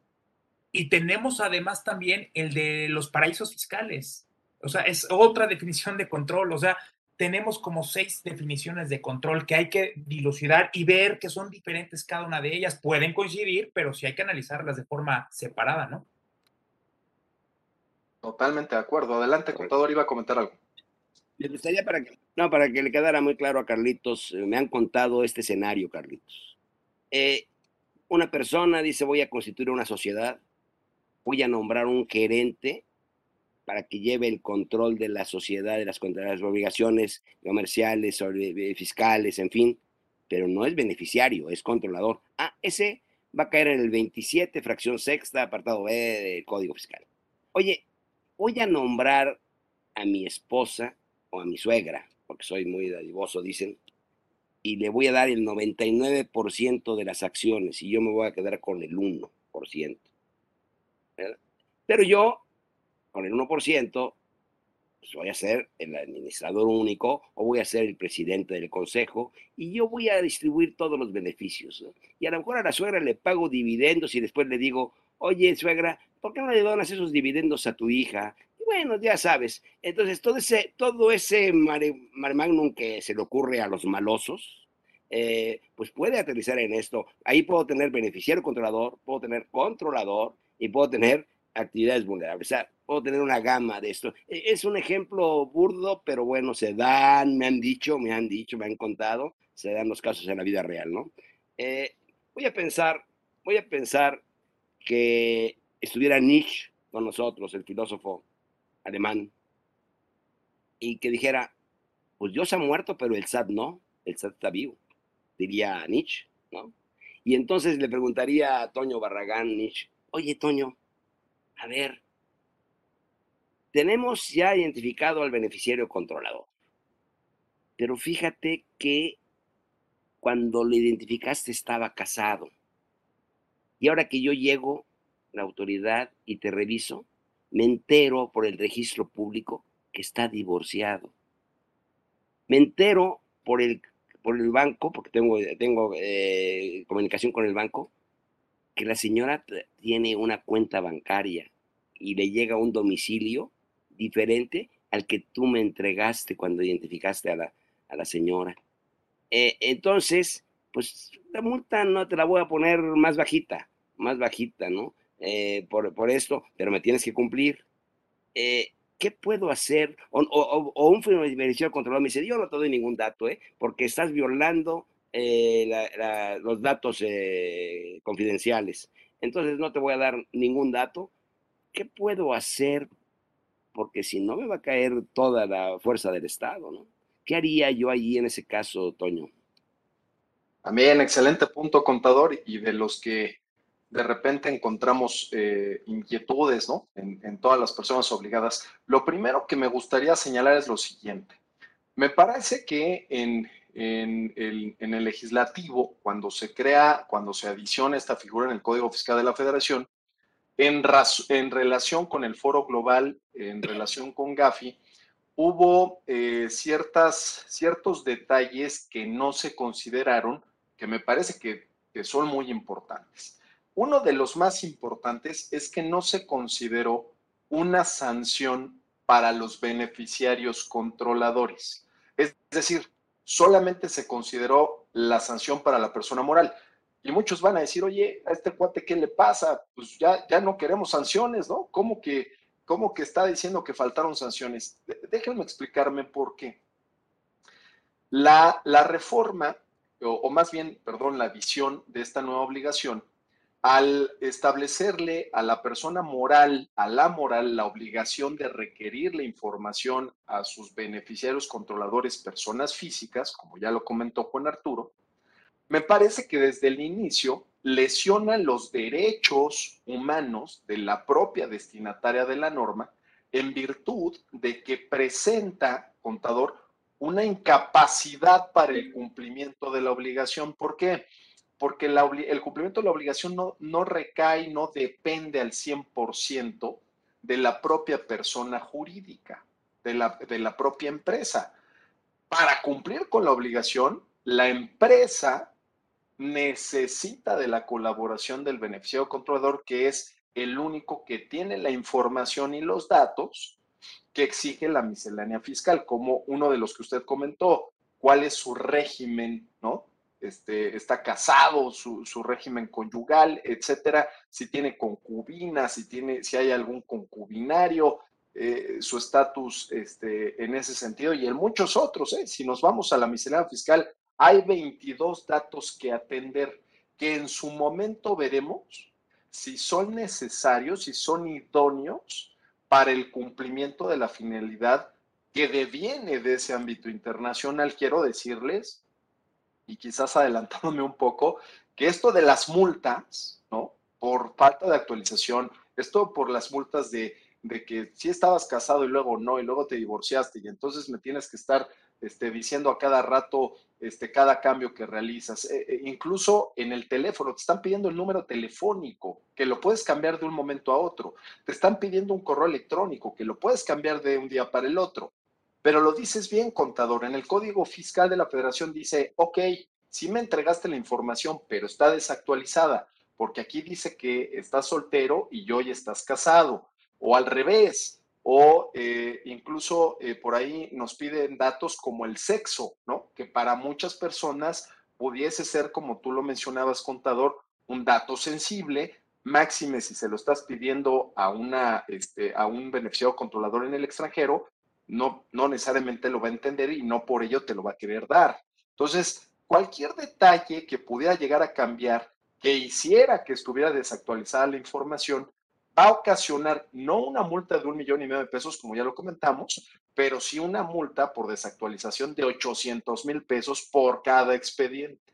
y tenemos además también el de los paraísos fiscales. O sea, es otra definición de control. O sea, tenemos como seis definiciones de control que hay que dilucidar y ver que son diferentes cada una de ellas. Pueden coincidir, pero sí hay que analizarlas de forma separada, ¿no? Totalmente de acuerdo. Adelante, contador, iba a comentar algo. Me gustaría para que, no, para que le quedara muy claro a Carlitos, eh, me han contado este escenario, Carlitos. Eh, una persona dice voy a constituir una sociedad, voy a nombrar un gerente para que lleve el control de la sociedad, de las, obligaciones comerciales, eh, fiscales, en fin, pero no es beneficiario, es controlador. Ah, ese va a caer en el 27, fracción sexta, apartado B del Código Fiscal. Oye, voy a nombrar a mi esposa o a mi suegra, porque soy muy dadivoso, dicen, y le voy a dar el 99% de las acciones y yo me voy a quedar con el 1%. Pero yo, con el 1%, pues voy a ser el administrador único o voy a ser el presidente del consejo y yo voy a distribuir todos los beneficios. Y a lo mejor a la suegra le pago dividendos y después le digo, oye, suegra, ¿por qué no le donas esos dividendos a tu hija? Y bueno, ya sabes. Entonces, todo ese, todo ese mare, magnum que se le ocurre a los malosos, eh, pues puede aterrizar en esto. Ahí puedo tener beneficiario controlador, puedo tener controlador, y puedo tener actividades vulnerables. O sea, puedo tener una gama de esto. E, es un ejemplo burdo, pero bueno, se dan, me han dicho, me han dicho, me han contado, se dan los casos en la vida real, ¿no? Eh, voy a pensar, voy a pensar que estuviera Nietzsche con nosotros, el filósofo alemán, y que dijera, pues Dios ha muerto, pero el SAT no, el SAT está vivo, diría Nietzsche, ¿no? Y entonces le preguntaría a Toño Barragán Nietzsche, oye Toño, a ver, tenemos ya identificado al beneficiario controlador, pero fíjate que cuando lo identificaste estaba casado. Y ahora que yo llego, la autoridad, y te reviso, me entero por el registro público que está divorciado. Me entero por el, por el banco, porque tengo, tengo eh, comunicación con el banco, que la señora tiene una cuenta bancaria y le llega un domicilio diferente al que tú me entregaste cuando identificaste a la, a la señora. Eh, entonces, pues la multa no te la voy a poner más bajita, más bajita, ¿no? Eh, por, por, esto, pero me tienes que cumplir. Eh, ¿Qué puedo hacer? O, o, un beneficiario controlado me dice, yo no te doy ningún dato, ¿eh? porque estás violando los datos confidenciales. Entonces no te voy a dar ningún dato. ¿Qué puedo hacer? Porque si no me va a caer toda la fuerza del Estado, ¿no? ¿Qué haría yo allí en ese caso, Toño? También, excelente punto, contador, y de los que de repente encontramos eh, inquietudes, ¿no? En, todas las personas obligadas. Lo primero que me gustaría señalar es lo siguiente. Me parece que en, el, en el legislativo, cuando se crea, cuando se adiciona esta figura en el Código Fiscal de la Federación, en, relación con el Foro Global, en relación con Gafi, hubo eh, ciertas, ciertos detalles que no se consideraron, que me parece que son muy importantes. Uno de los más importantes es que no se consideró una sanción para los beneficiarios controladores. Es decir, solamente se consideró la sanción para la persona moral. Y muchos van a decir, oye, a este cuate, ¿qué le pasa? Pues ya, ya no queremos sanciones, ¿no? ¿Cómo que ¿Cómo que está diciendo que faltaron sanciones? Déjenme explicarme por qué. La, la reforma, o, más bien, perdón, la visión de esta nueva obligación, al establecerle a la persona moral, a la moral, la obligación de requerir la información a sus beneficiarios controladores, personas físicas, como ya lo comentó Juan Arturo, me parece que desde el inicio lesiona los derechos humanos de la propia destinataria de la norma en virtud de que presenta, contador, una incapacidad para el cumplimiento de la obligación. ¿Por qué? Porque el cumplimiento de la obligación no, no recae, no depende al 100% de la propia persona jurídica, de la, de la propia empresa. Para cumplir con la obligación, la empresa necesita de la colaboración del beneficiario controlador, que es el único que tiene la información y los datos que exige la miscelánea fiscal, como uno de los que usted comentó, cuál es su régimen, ¿no? Este, está casado, su, régimen conyugal, etcétera, si tiene concubina, si, tiene, si hay algún concubinario, eh, su estatus este, en ese sentido y en muchos otros. ¿eh? Si nos vamos a la miscelánea fiscal, hay 22 datos que atender que en su momento veremos si son necesarios, si son idóneos para el cumplimiento de la finalidad que deviene de ese ámbito internacional. Quiero decirles, y quizás adelantándome un poco, que esto de las multas, ¿no? Por falta de actualización, esto por las multas de, de que si estabas casado y luego no, y luego te divorciaste, y entonces me tienes que estar este, diciendo a cada rato este, cada cambio que realizas. Eh, eh, incluso en el teléfono, te están pidiendo el número telefónico, que lo puedes cambiar de un momento a otro. Te están pidiendo un correo electrónico, que lo puedes cambiar de un día para el otro. Pero lo dices bien, contador. En el Código Fiscal de la Federación dice, ok, sí me entregaste la información, pero está desactualizada, porque aquí dice que estás soltero y hoy estás casado. O al revés, o eh, incluso eh, por ahí nos piden datos como el sexo, ¿no? Que para muchas personas pudiese ser, como tú lo mencionabas, contador, un dato sensible, máxime si se lo estás pidiendo a, una, este, a un beneficiario controlador en el extranjero, no, no necesariamente lo va a entender y no por ello te lo va a querer dar. Entonces, cualquier detalle que pudiera llegar a cambiar, que hiciera que estuviera desactualizada la información, va a ocasionar no una multa de un millón y medio de pesos, como ya lo comentamos, pero sí una multa por desactualización de 800 mil pesos por cada expediente.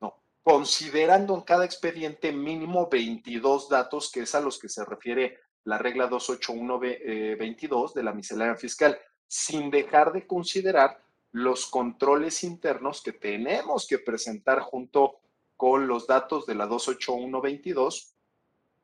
No, considerando en cada expediente mínimo 22 datos, que es a los que se refiere la regla 281-22 eh, de la miscelánea fiscal, sin dejar de considerar los controles internos que tenemos que presentar junto con los datos de la 281-22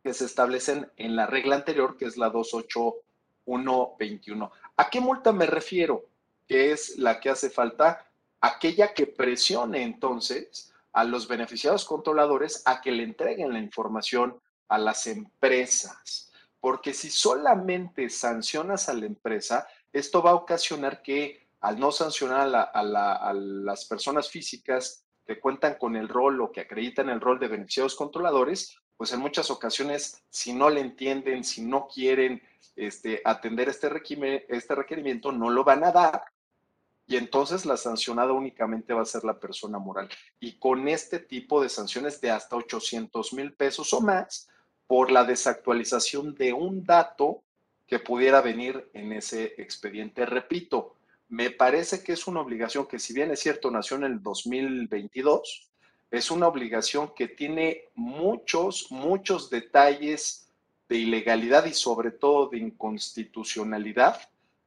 que se establecen en la regla anterior, que es la 28121. ¿A qué multa me refiero? Que es la que hace falta, aquella que presione entonces a los beneficiados controladores a que le entreguen la información a las empresas. Porque si solamente sancionas a la empresa, esto va a ocasionar que al no sancionar a, las personas físicas que cuentan con el rol o que acreditan el rol de beneficiados controladores, pues en muchas ocasiones, si no le entienden, si no quieren este, atender este, este requerimiento, no lo van a dar y entonces la sancionada únicamente va a ser la persona moral. Y con este tipo de sanciones de hasta 800 mil pesos o más por la desactualización de un dato que pudiera venir en ese expediente. Repito, me parece que es una obligación que si bien es cierto nació en el 2022, es una obligación que tiene muchos, muchos detalles de ilegalidad y sobre todo de inconstitucionalidad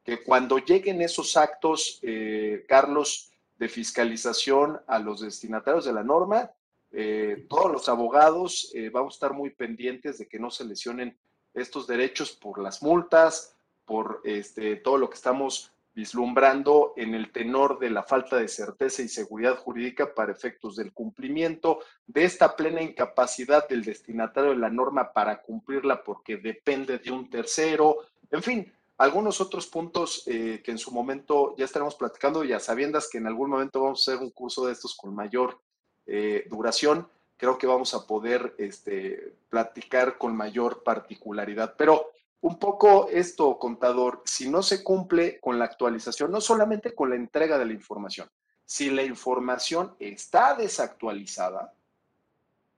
que cuando lleguen esos actos, eh, Carlos, de fiscalización a los destinatarios de la norma, eh, todos los abogados eh, vamos a estar muy pendientes de que no se lesionen estos derechos por las multas, por este, todo lo que estamos vislumbrando en el tenor de la falta de certeza y seguridad jurídica para efectos del cumplimiento, de esta plena incapacidad del destinatario de la norma para cumplirla porque depende de un tercero, en fin, algunos otros puntos eh, que en su momento ya estaremos platicando y a sabiendas que en algún momento vamos a hacer un curso de estos con mayor eh, duración, creo que vamos a poder este, platicar con mayor particularidad. Pero un poco esto, contador, si no se cumple con la actualización, no solamente con la entrega de la información, si la información está desactualizada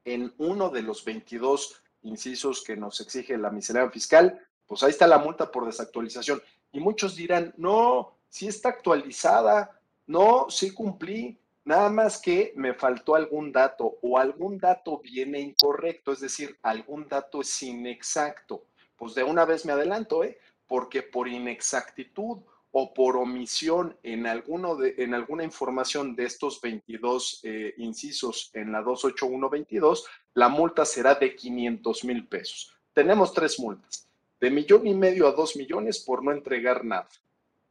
en uno de los 22 incisos que nos exige la miscelánea fiscal, pues ahí está la multa por desactualización. Y muchos dirán, no, sí está actualizada, no, sí cumplí, nada más que me faltó algún dato o algún dato viene incorrecto, es decir, algún dato es inexacto. Pues de una vez me adelanto, ¿eh? Porque por inexactitud o por omisión en, alguno de, en alguna información de estos 22 eh, incisos en la 28122, la multa será de 500 mil pesos. Tenemos tres multas de millón y medio a dos millones por no entregar nada,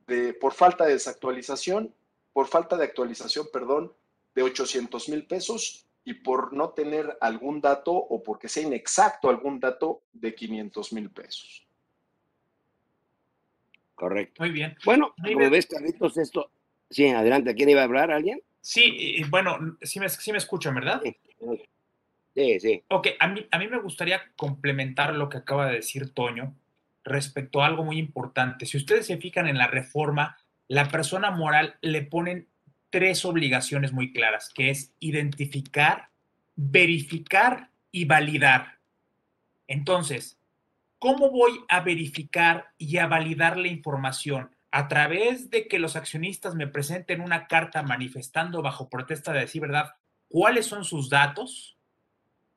de, por falta de desactualización, por falta de actualización, perdón, de 800 mil pesos y por no tener algún dato o porque sea inexacto algún dato de 500 mil pesos. Correcto. Muy bien. Bueno, como ves, Carlitos, esto. Sí, adelante. ¿Quién iba a hablar? ¿Alguien? Sí, bueno, sí me, sí me escuchan, ¿verdad? Sí. Sí, sí. Ok, a mí, a mí me gustaría complementar lo que acaba de decir Toño respecto a algo muy importante. Si ustedes se fijan en la reforma, la persona moral le ponen tres obligaciones muy claras, que es identificar, verificar y validar. Entonces, ¿cómo voy a verificar y a validar la información? A través de que los accionistas me presenten una carta manifestando bajo protesta de decir verdad cuáles son sus datos,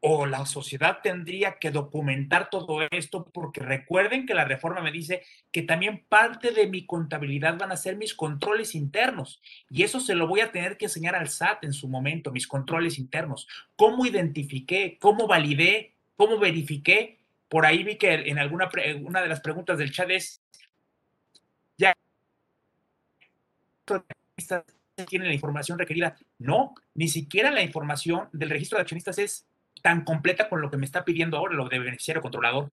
o la sociedad tendría que documentar todo esto porque recuerden que la reforma me dice que también parte de mi contabilidad van a ser mis controles internos y eso se lo voy a tener que enseñar al SAT en su momento, mis controles internos, cómo identifiqué, cómo validé, cómo verifiqué. Por ahí vi que en alguna una de las preguntas del chat es ya tienen la información requerida. No, ni siquiera la información del registro de accionistas es tan completa con lo que me está pidiendo ahora lo de beneficiario controlador.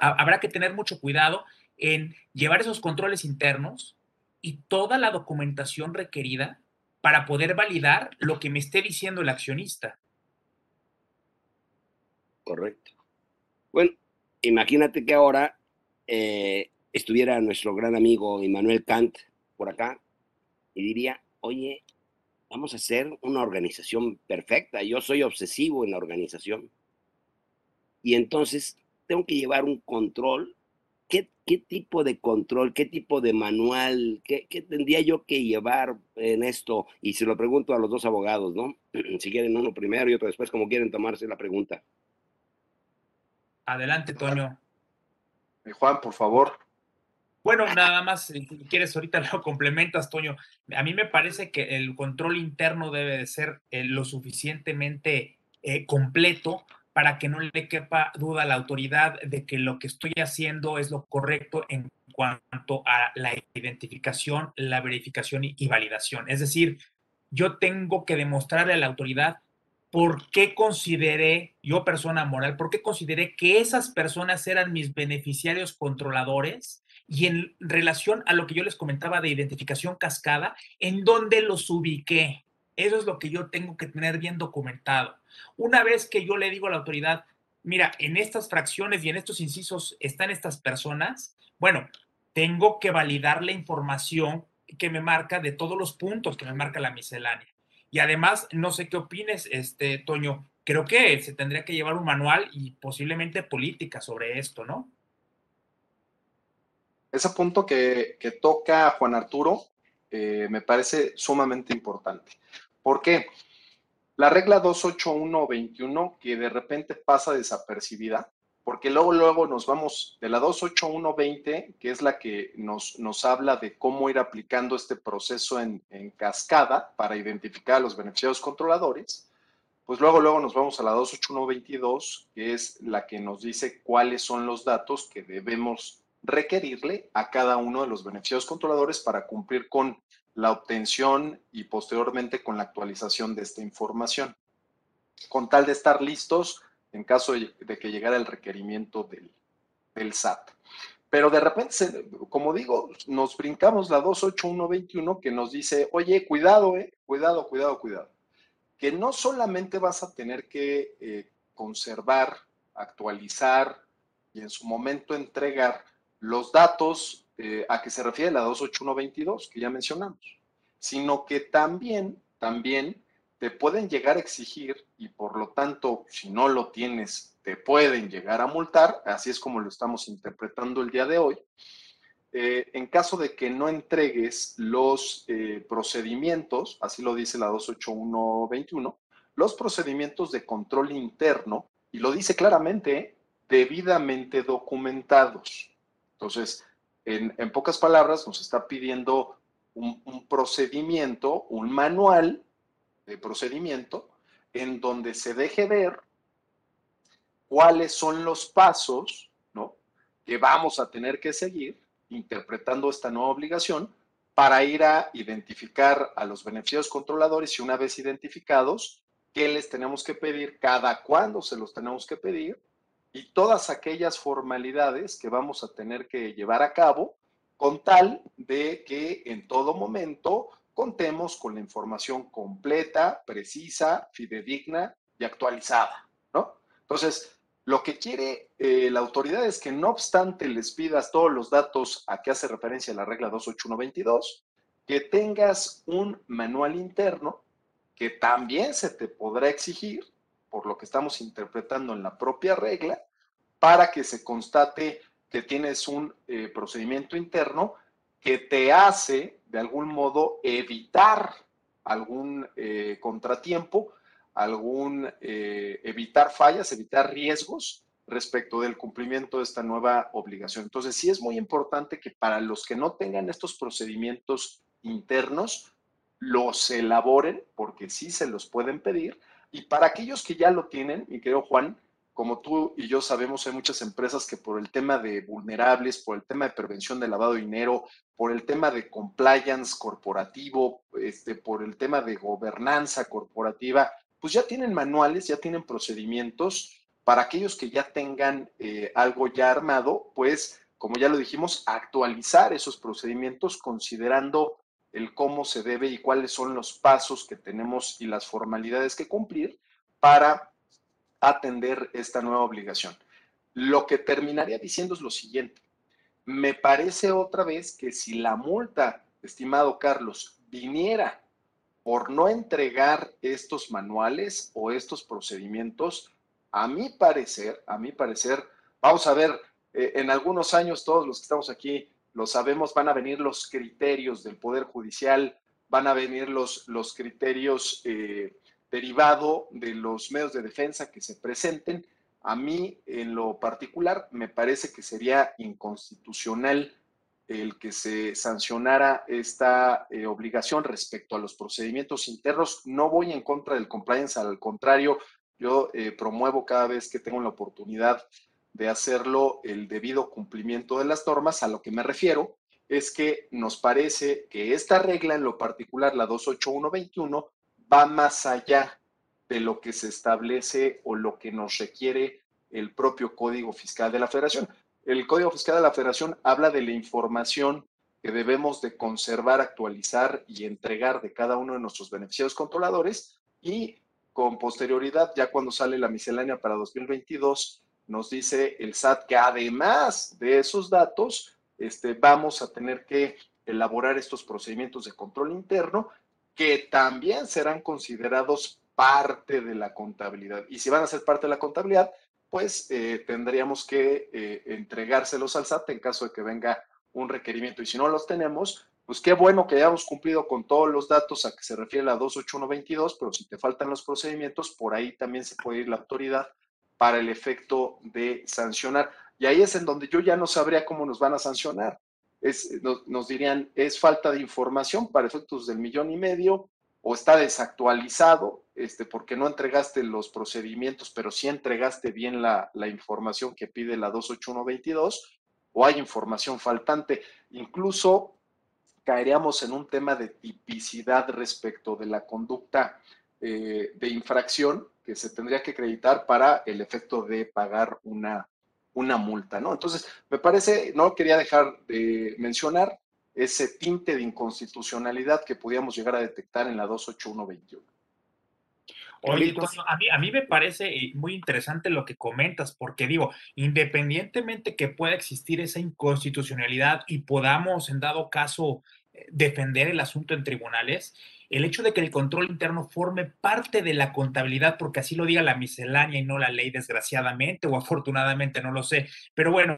Habrá que tener mucho cuidado en llevar esos controles internos y toda la documentación requerida para poder validar lo que me esté diciendo el accionista. Correcto. Bueno, imagínate que ahora eh, estuviera nuestro gran amigo Immanuel Kant por acá y diría, oye, vamos a hacer una organización perfecta. Yo soy obsesivo en la organización. Y entonces tengo que llevar un control. ¿Qué, tipo de control, qué tipo de manual, qué, tendría yo que llevar en esto? Y se lo pregunto a los dos abogados, ¿no? Si quieren uno primero y otro después, como quieren tomarse la pregunta. Adelante, Toño. Juan, por favor. Bueno, nada más, si quieres, ahorita lo complementas, Toño. A mí me parece que el control interno debe de ser eh, lo suficientemente eh, completo para que no le quepa duda a la autoridad de que lo que estoy haciendo es lo correcto en cuanto a la identificación, la verificación y, y validación. Es decir, yo tengo que demostrarle a la autoridad por qué consideré, yo persona moral, por qué consideré que esas personas eran mis beneficiarios controladores y en relación a lo que yo les comentaba de identificación cascada, en dónde los ubiqué. Eso es lo que yo tengo que tener bien documentado. Una vez que yo le digo a la autoridad, mira, en estas fracciones y en estos incisos están estas personas, bueno, tengo que validar la información que me marca de todos los puntos que me marca la miscelánea. Y además, no sé qué opines, este, Toño, creo que se tendría que llevar un manual y posiblemente política sobre esto, ¿no? Ese punto que, toca Juan Arturo eh, me parece sumamente importante. ¿Por qué? La regla 28121, que de repente pasa desapercibida, porque luego, luego nos vamos de la 28120, que es la que nos, nos habla de cómo ir aplicando este proceso en, en, cascada para identificar a los beneficiarios controladores, pues luego, luego nos vamos a la 28122, que es la que nos dice cuáles son los datos que debemos requerirle a cada uno de los beneficiarios controladores para cumplir con la obtención y posteriormente con la actualización de esta información, con tal de estar listos en caso de que llegara el requerimiento del, del SAT. Pero de repente, como digo, nos brincamos la 28121 que nos dice, oye, cuidado, eh, cuidado, cuidado, cuidado. Que no solamente vas a tener que eh, conservar, actualizar y en su momento entregar los datos eh, a que se refiere la 28122 que ya mencionamos, sino que también, también te pueden llegar a exigir y por lo tanto, si no lo tienes, te pueden llegar a multar, así es como lo estamos interpretando el día de hoy. Eh, en caso de que no entregues los eh, procedimientos, así lo dice la 28121, los procedimientos de control interno, y lo dice claramente, debidamente documentados. Entonces, en, pocas palabras, nos está pidiendo un procedimiento, un manual de procedimiento en donde se deje ver cuáles son los pasos ¿no? que vamos a tener que seguir interpretando esta nueva obligación para ir a identificar a los beneficiarios controladores y una vez identificados, qué les tenemos que pedir, cada cuándo se los tenemos que pedir y todas aquellas formalidades que vamos a tener que llevar a cabo con tal de que en todo momento contemos con la información completa, precisa, fidedigna y actualizada, ¿no? Entonces, lo que quiere eh, la autoridad es que no obstante les pidas todos los datos a que hace referencia la regla 28122, que tengas un manual interno que también se te podrá exigir, por lo que estamos interpretando en la propia regla, para que se constate que tienes un eh, procedimiento interno que te hace de algún modo evitar algún eh, contratiempo, algún eh, evitar fallas, evitar riesgos respecto del cumplimiento de esta nueva obligación. Entonces, sí es muy importante que para los que no tengan estos procedimientos internos, los elaboren, porque sí se los pueden pedir, y para aquellos que ya lo tienen, mi querido Juan, como tú y yo sabemos, hay muchas empresas que por el tema de vulnerables, por el tema de prevención de lavado de dinero, por el tema de compliance corporativo, este, por el tema de gobernanza corporativa, pues ya tienen manuales, ya tienen procedimientos. Para aquellos que ya tengan eh, algo ya armado, pues, como ya lo dijimos, actualizar esos procedimientos considerando el cómo se debe y cuáles son los pasos que tenemos y las formalidades que cumplir para atender esta nueva obligación. Lo que terminaría diciendo es lo siguiente. Me parece otra vez que si la multa, estimado Carlos, viniera por no entregar estos manuales o estos procedimientos, a mi parecer, a mi parecer, vamos a ver, eh, en algunos años todos los que estamos aquí lo sabemos, van a venir los criterios del Poder Judicial, van a venir los, los criterios eh, derivado de los medios de defensa que se presenten. A mí, en lo particular, me parece que sería inconstitucional el que se sancionara esta eh, obligación respecto a los procedimientos internos. No voy en contra del compliance, al contrario, yo eh, promuevo cada vez que tengo la oportunidad de hacerlo el debido cumplimiento de las normas. A lo que me refiero es que nos parece que esta regla, en lo particular la 28121, va más allá de lo que se establece o lo que nos requiere el propio Código Fiscal de la Federación. El Código Fiscal de la Federación habla de la información que debemos de conservar, actualizar y entregar de cada uno de nuestros beneficiarios controladores y con posterioridad, ya cuando sale la miscelánea para 2022, nos dice el SAT que además de esos datos, este, vamos a tener que elaborar estos procedimientos de control interno que también serán considerados parte de la contabilidad. Y si van a ser parte de la contabilidad, pues eh, tendríamos que eh, entregárselos al SAT en caso de que venga un requerimiento. Y si no los tenemos, pues qué bueno que hayamos cumplido con todos los datos a que se refiere la 28122, pero si te faltan los procedimientos, por ahí también se puede ir la autoridad para el efecto de sancionar. Y ahí es en donde yo ya no sabría cómo nos van a sancionar. Es, nos, dirían, es falta de información para efectos del millón y medio o está desactualizado este, porque no entregaste los procedimientos, pero sí entregaste bien la, la información que pide la 28122 o hay información faltante. Incluso caeríamos en un tema de tipicidad respecto de la conducta eh, de infracción que se tendría que acreditar para el efecto de pagar una, una multa, ¿no? Entonces, me parece, no quería dejar de mencionar ese tinte de inconstitucionalidad que podíamos llegar a detectar en la 28121. Oye, a mí, a mí me parece eh, muy interesante lo que comentas, porque digo, independientemente que pueda existir esa inconstitucionalidad y podamos, en dado caso, eh, defender el asunto en tribunales, el hecho de que el control interno forme parte de la contabilidad, porque así lo diga la miscelánea y no la ley, desgraciadamente o afortunadamente, no lo sé, pero bueno,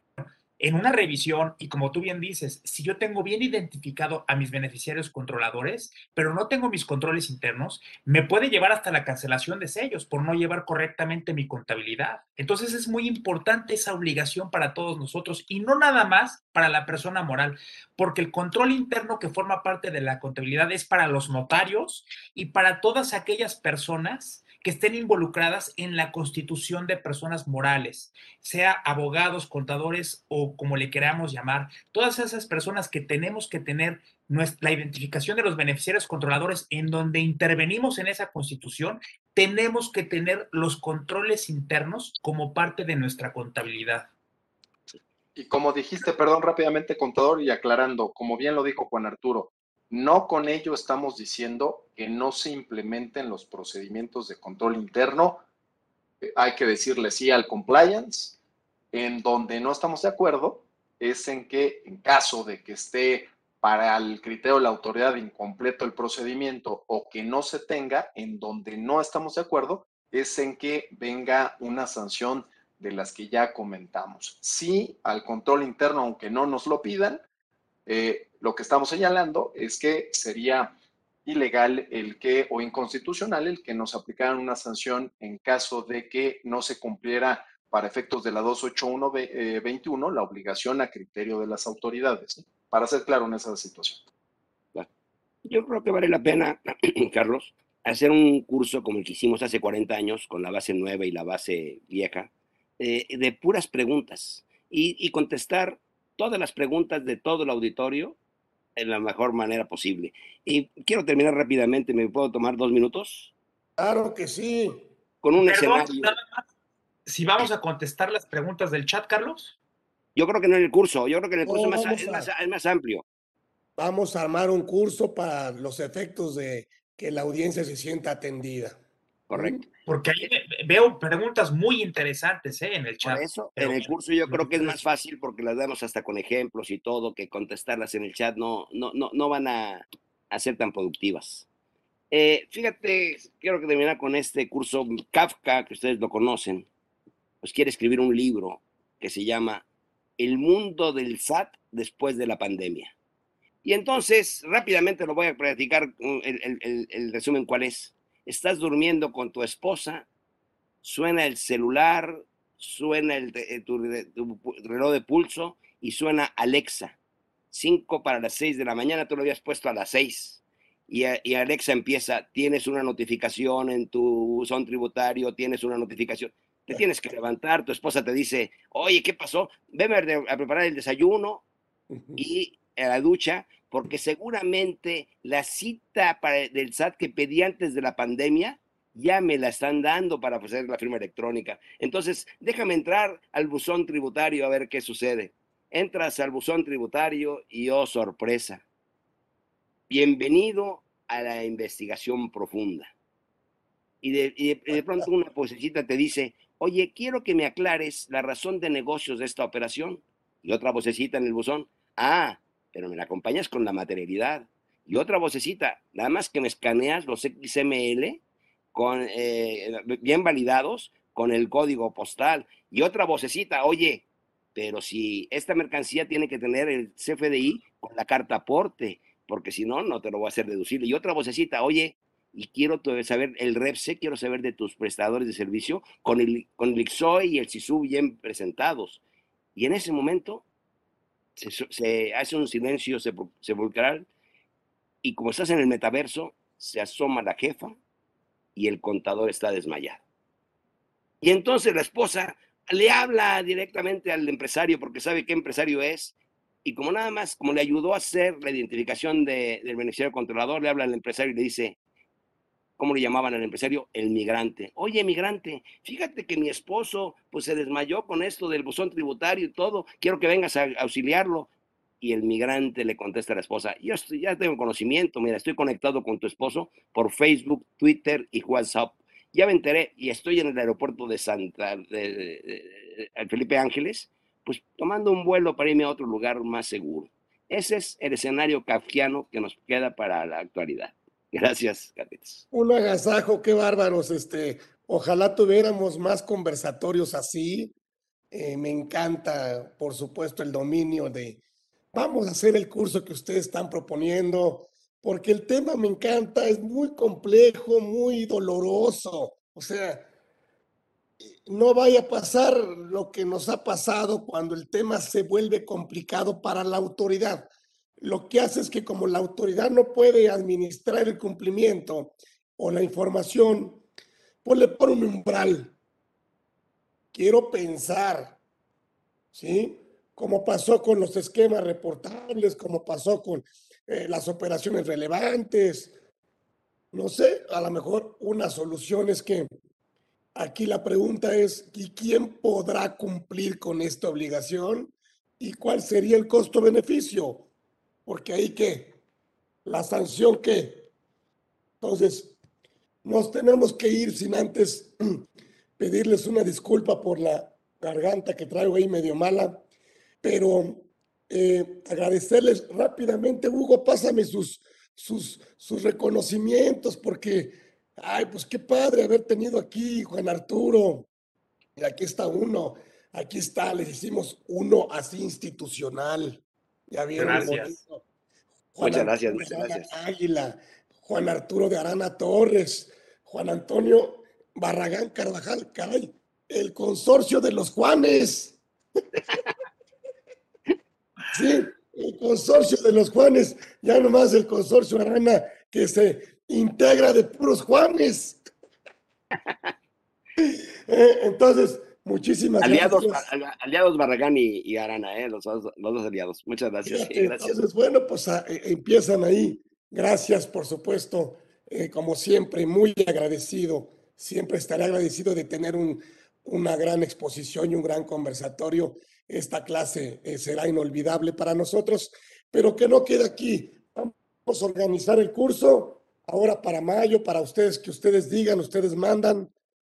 en una revisión, y como tú bien dices, si yo tengo bien identificado a mis beneficiarios controladores, pero no tengo mis controles internos, me puede llevar hasta la cancelación de sellos por no llevar correctamente mi contabilidad. Entonces es muy importante esa obligación para todos nosotros y no nada más para la persona moral, porque el control interno que forma parte de la contabilidad es para los notarios y para todas aquellas personas que estén involucradas en la constitución de personas morales, sea abogados, contadores o como le queramos llamar, todas esas personas que tenemos que tener la identificación de los beneficiarios controladores en donde intervenimos en esa constitución, tenemos que tener los controles internos como parte de nuestra contabilidad. Y como dijiste, perdón rápidamente, contador, y aclarando, como bien lo dijo Juan Arturo, no con ello estamos diciendo que no se implementen los procedimientos de control interno. Eh, hay que decirle sí al compliance. En donde no estamos de acuerdo es en que en caso de que esté para el criterio de la autoridad incompleto el procedimiento o que no se tenga, en donde no estamos de acuerdo, es en que venga una sanción de las que ya comentamos. Sí al control interno, aunque no nos lo pidan, eh, lo que estamos señalando es que sería ilegal el que o inconstitucional el que nos aplicaran una sanción en caso de que no se cumpliera para efectos de la 28121 eh, la obligación a criterio de las autoridades, para ser claro en esa situación. Yo creo que vale la pena, Carlos, hacer un curso como el que hicimos hace 40 años con la base nueva y la base vieja, eh, de puras preguntas y, y contestar todas las preguntas de todo el auditorio en la mejor manera posible. Y quiero terminar rápidamente, ¿me puedo tomar dos minutos? Claro que sí. Con un escenario. Si vamos a contestar las preguntas del chat, Carlos. Yo creo que no en el curso, yo creo que en el curso es, más, es más amplio. Vamos a armar un curso para los efectos de que la audiencia se sienta atendida. Correcto. Porque ahí veo preguntas muy interesantes ¿eh? en el chat. eso, en el curso yo creo que es más fácil porque las damos hasta con ejemplos y todo, que contestarlas en el chat no, no, no, no van a, ser tan productivas. Eh, fíjate, quiero que terminar con este curso Kafka, que ustedes lo conocen, pues quiere escribir un libro que se llama El mundo del SAT después de la pandemia. Y entonces, rápidamente lo voy a platicar, el, el resumen cuál es estás durmiendo con tu esposa, suena el celular, suena el, eh, tu, reloj de pulso y suena Alexa. Cinco para las seis de la mañana, tú lo habías puesto a las seis. Y, y, Alexa empieza, tienes una notificación en tu son tributario, tienes una notificación. Te tienes que levantar, tu esposa te dice, oye, ¿qué pasó? Ven a preparar el desayuno y a la ducha porque seguramente la cita para, del SAT que pedí antes de la pandemia ya me la están dando para hacer la firma electrónica. Entonces, déjame entrar al buzón tributario a ver qué sucede. Entras al buzón tributario y oh sorpresa. Bienvenido a la investigación profunda. Y de, pronto una vocecita te dice, oye, quiero que me aclares la razón de negocios de esta operación. Y otra vocecita en el buzón, ah, pero me la acompañas con la materialidad. Y otra vocecita, nada más que me escaneas los XML con, eh, bien validados con el código postal. Y otra vocecita, oye, pero si esta mercancía tiene que tener el CFDI con la carta aporte, porque si no, no te lo voy a hacer deducible. Y otra vocecita, oye, y quiero saber el REPSE, quiero saber de tus prestadores de servicio con el, con el y el SISU bien presentados. Y en ese momento se, hace un silencio sepulcral y como estás en el metaverso, se asoma la jefa y el contador está desmayado. Y entonces la esposa le habla directamente al empresario porque sabe qué empresario es y como nada más, como le ayudó a hacer la identificación del beneficiario controlador, le habla al empresario y le dice, ¿cómo le llamaban al empresario? El migrante. Oye, migrante, fíjate que mi esposo pues se desmayó con esto del buzón tributario y todo, quiero que vengas a auxiliarlo. Y el migrante le contesta a la esposa, yo ya tengo conocimiento, mira, estoy conectado con tu esposo por Facebook, Twitter y WhatsApp. Ya me enteré y estoy en el aeropuerto de Santa, de, Felipe Ángeles, pues tomando un vuelo para irme a otro lugar más seguro. Ese es el escenario kafkiano que nos queda para la actualidad. Gracias, Carlitos. Un agasajo, qué bárbaros. Este, ojalá tuviéramos más conversatorios así. Eh, me encanta, por supuesto, el dominio de, vamos a hacer el curso que ustedes están proponiendo, porque el tema me encanta, es muy complejo, muy doloroso. O sea, no vaya a pasar lo que nos ha pasado cuando el tema se vuelve complicado para la autoridad. Lo que hace es que como la autoridad no puede administrar el cumplimiento o la información, pues le pone un umbral. Quiero pensar, ¿sí? como pasó con los esquemas reportables, como pasó con eh, las operaciones relevantes. No sé, a lo mejor una solución es que aquí la pregunta es, ¿y quién podrá cumplir con esta obligación? ¿Y cuál sería el costo-beneficio? Porque ahí qué, la sanción qué. Entonces, nos tenemos que ir sin antes pedirles una disculpa por la garganta que traigo ahí medio mala pero eh, agradecerles rápidamente, Hugo, pásame sus, sus, sus reconocimientos, porque, ay, pues qué padre haber tenido aquí Juan Arturo. Y aquí está uno, aquí está, les hicimos uno así institucional. Ya vieron. Gracias. muchas gracias, muchas gracias. Águila, Juan Arturo de Arana Torres, Juan Antonio Barragán Carvajal, caray, el consorcio de los Juanes. Sí, el consorcio de los Juanes, ya nomás el consorcio Arana que se integra de puros Juanes. Eh, entonces, muchísimas aliados, gracias. Aliados Barragán y, Arana, eh, los, dos aliados. Muchas gracias. Entonces, bueno, pues ah, eh, empiezan ahí. Gracias, por supuesto, como siempre, muy agradecido. Siempre estaré agradecido de tener un, una gran exposición y un gran conversatorio esta clase eh, será inolvidable para nosotros, pero que no quede aquí. Vamos a organizar el curso ahora para mayo, para ustedes, que ustedes digan, ustedes mandan,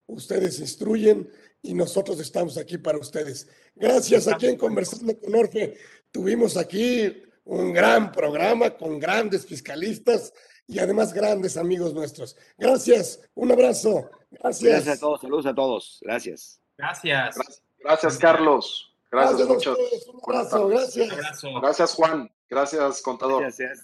ustedes instruyen y nosotros estamos aquí para ustedes. Gracias aquí en Conversando con Orfe. Tuvimos aquí un gran programa con grandes fiscalistas y además grandes amigos nuestros. Gracias, un abrazo. Gracias. Gracias a todos, saludos a todos. Gracias. Gracias. Gracias, Carlos. Gracias, gracias muchas. Un abrazo, gracias. Gracias, Juan. Gracias, contador. Gracias.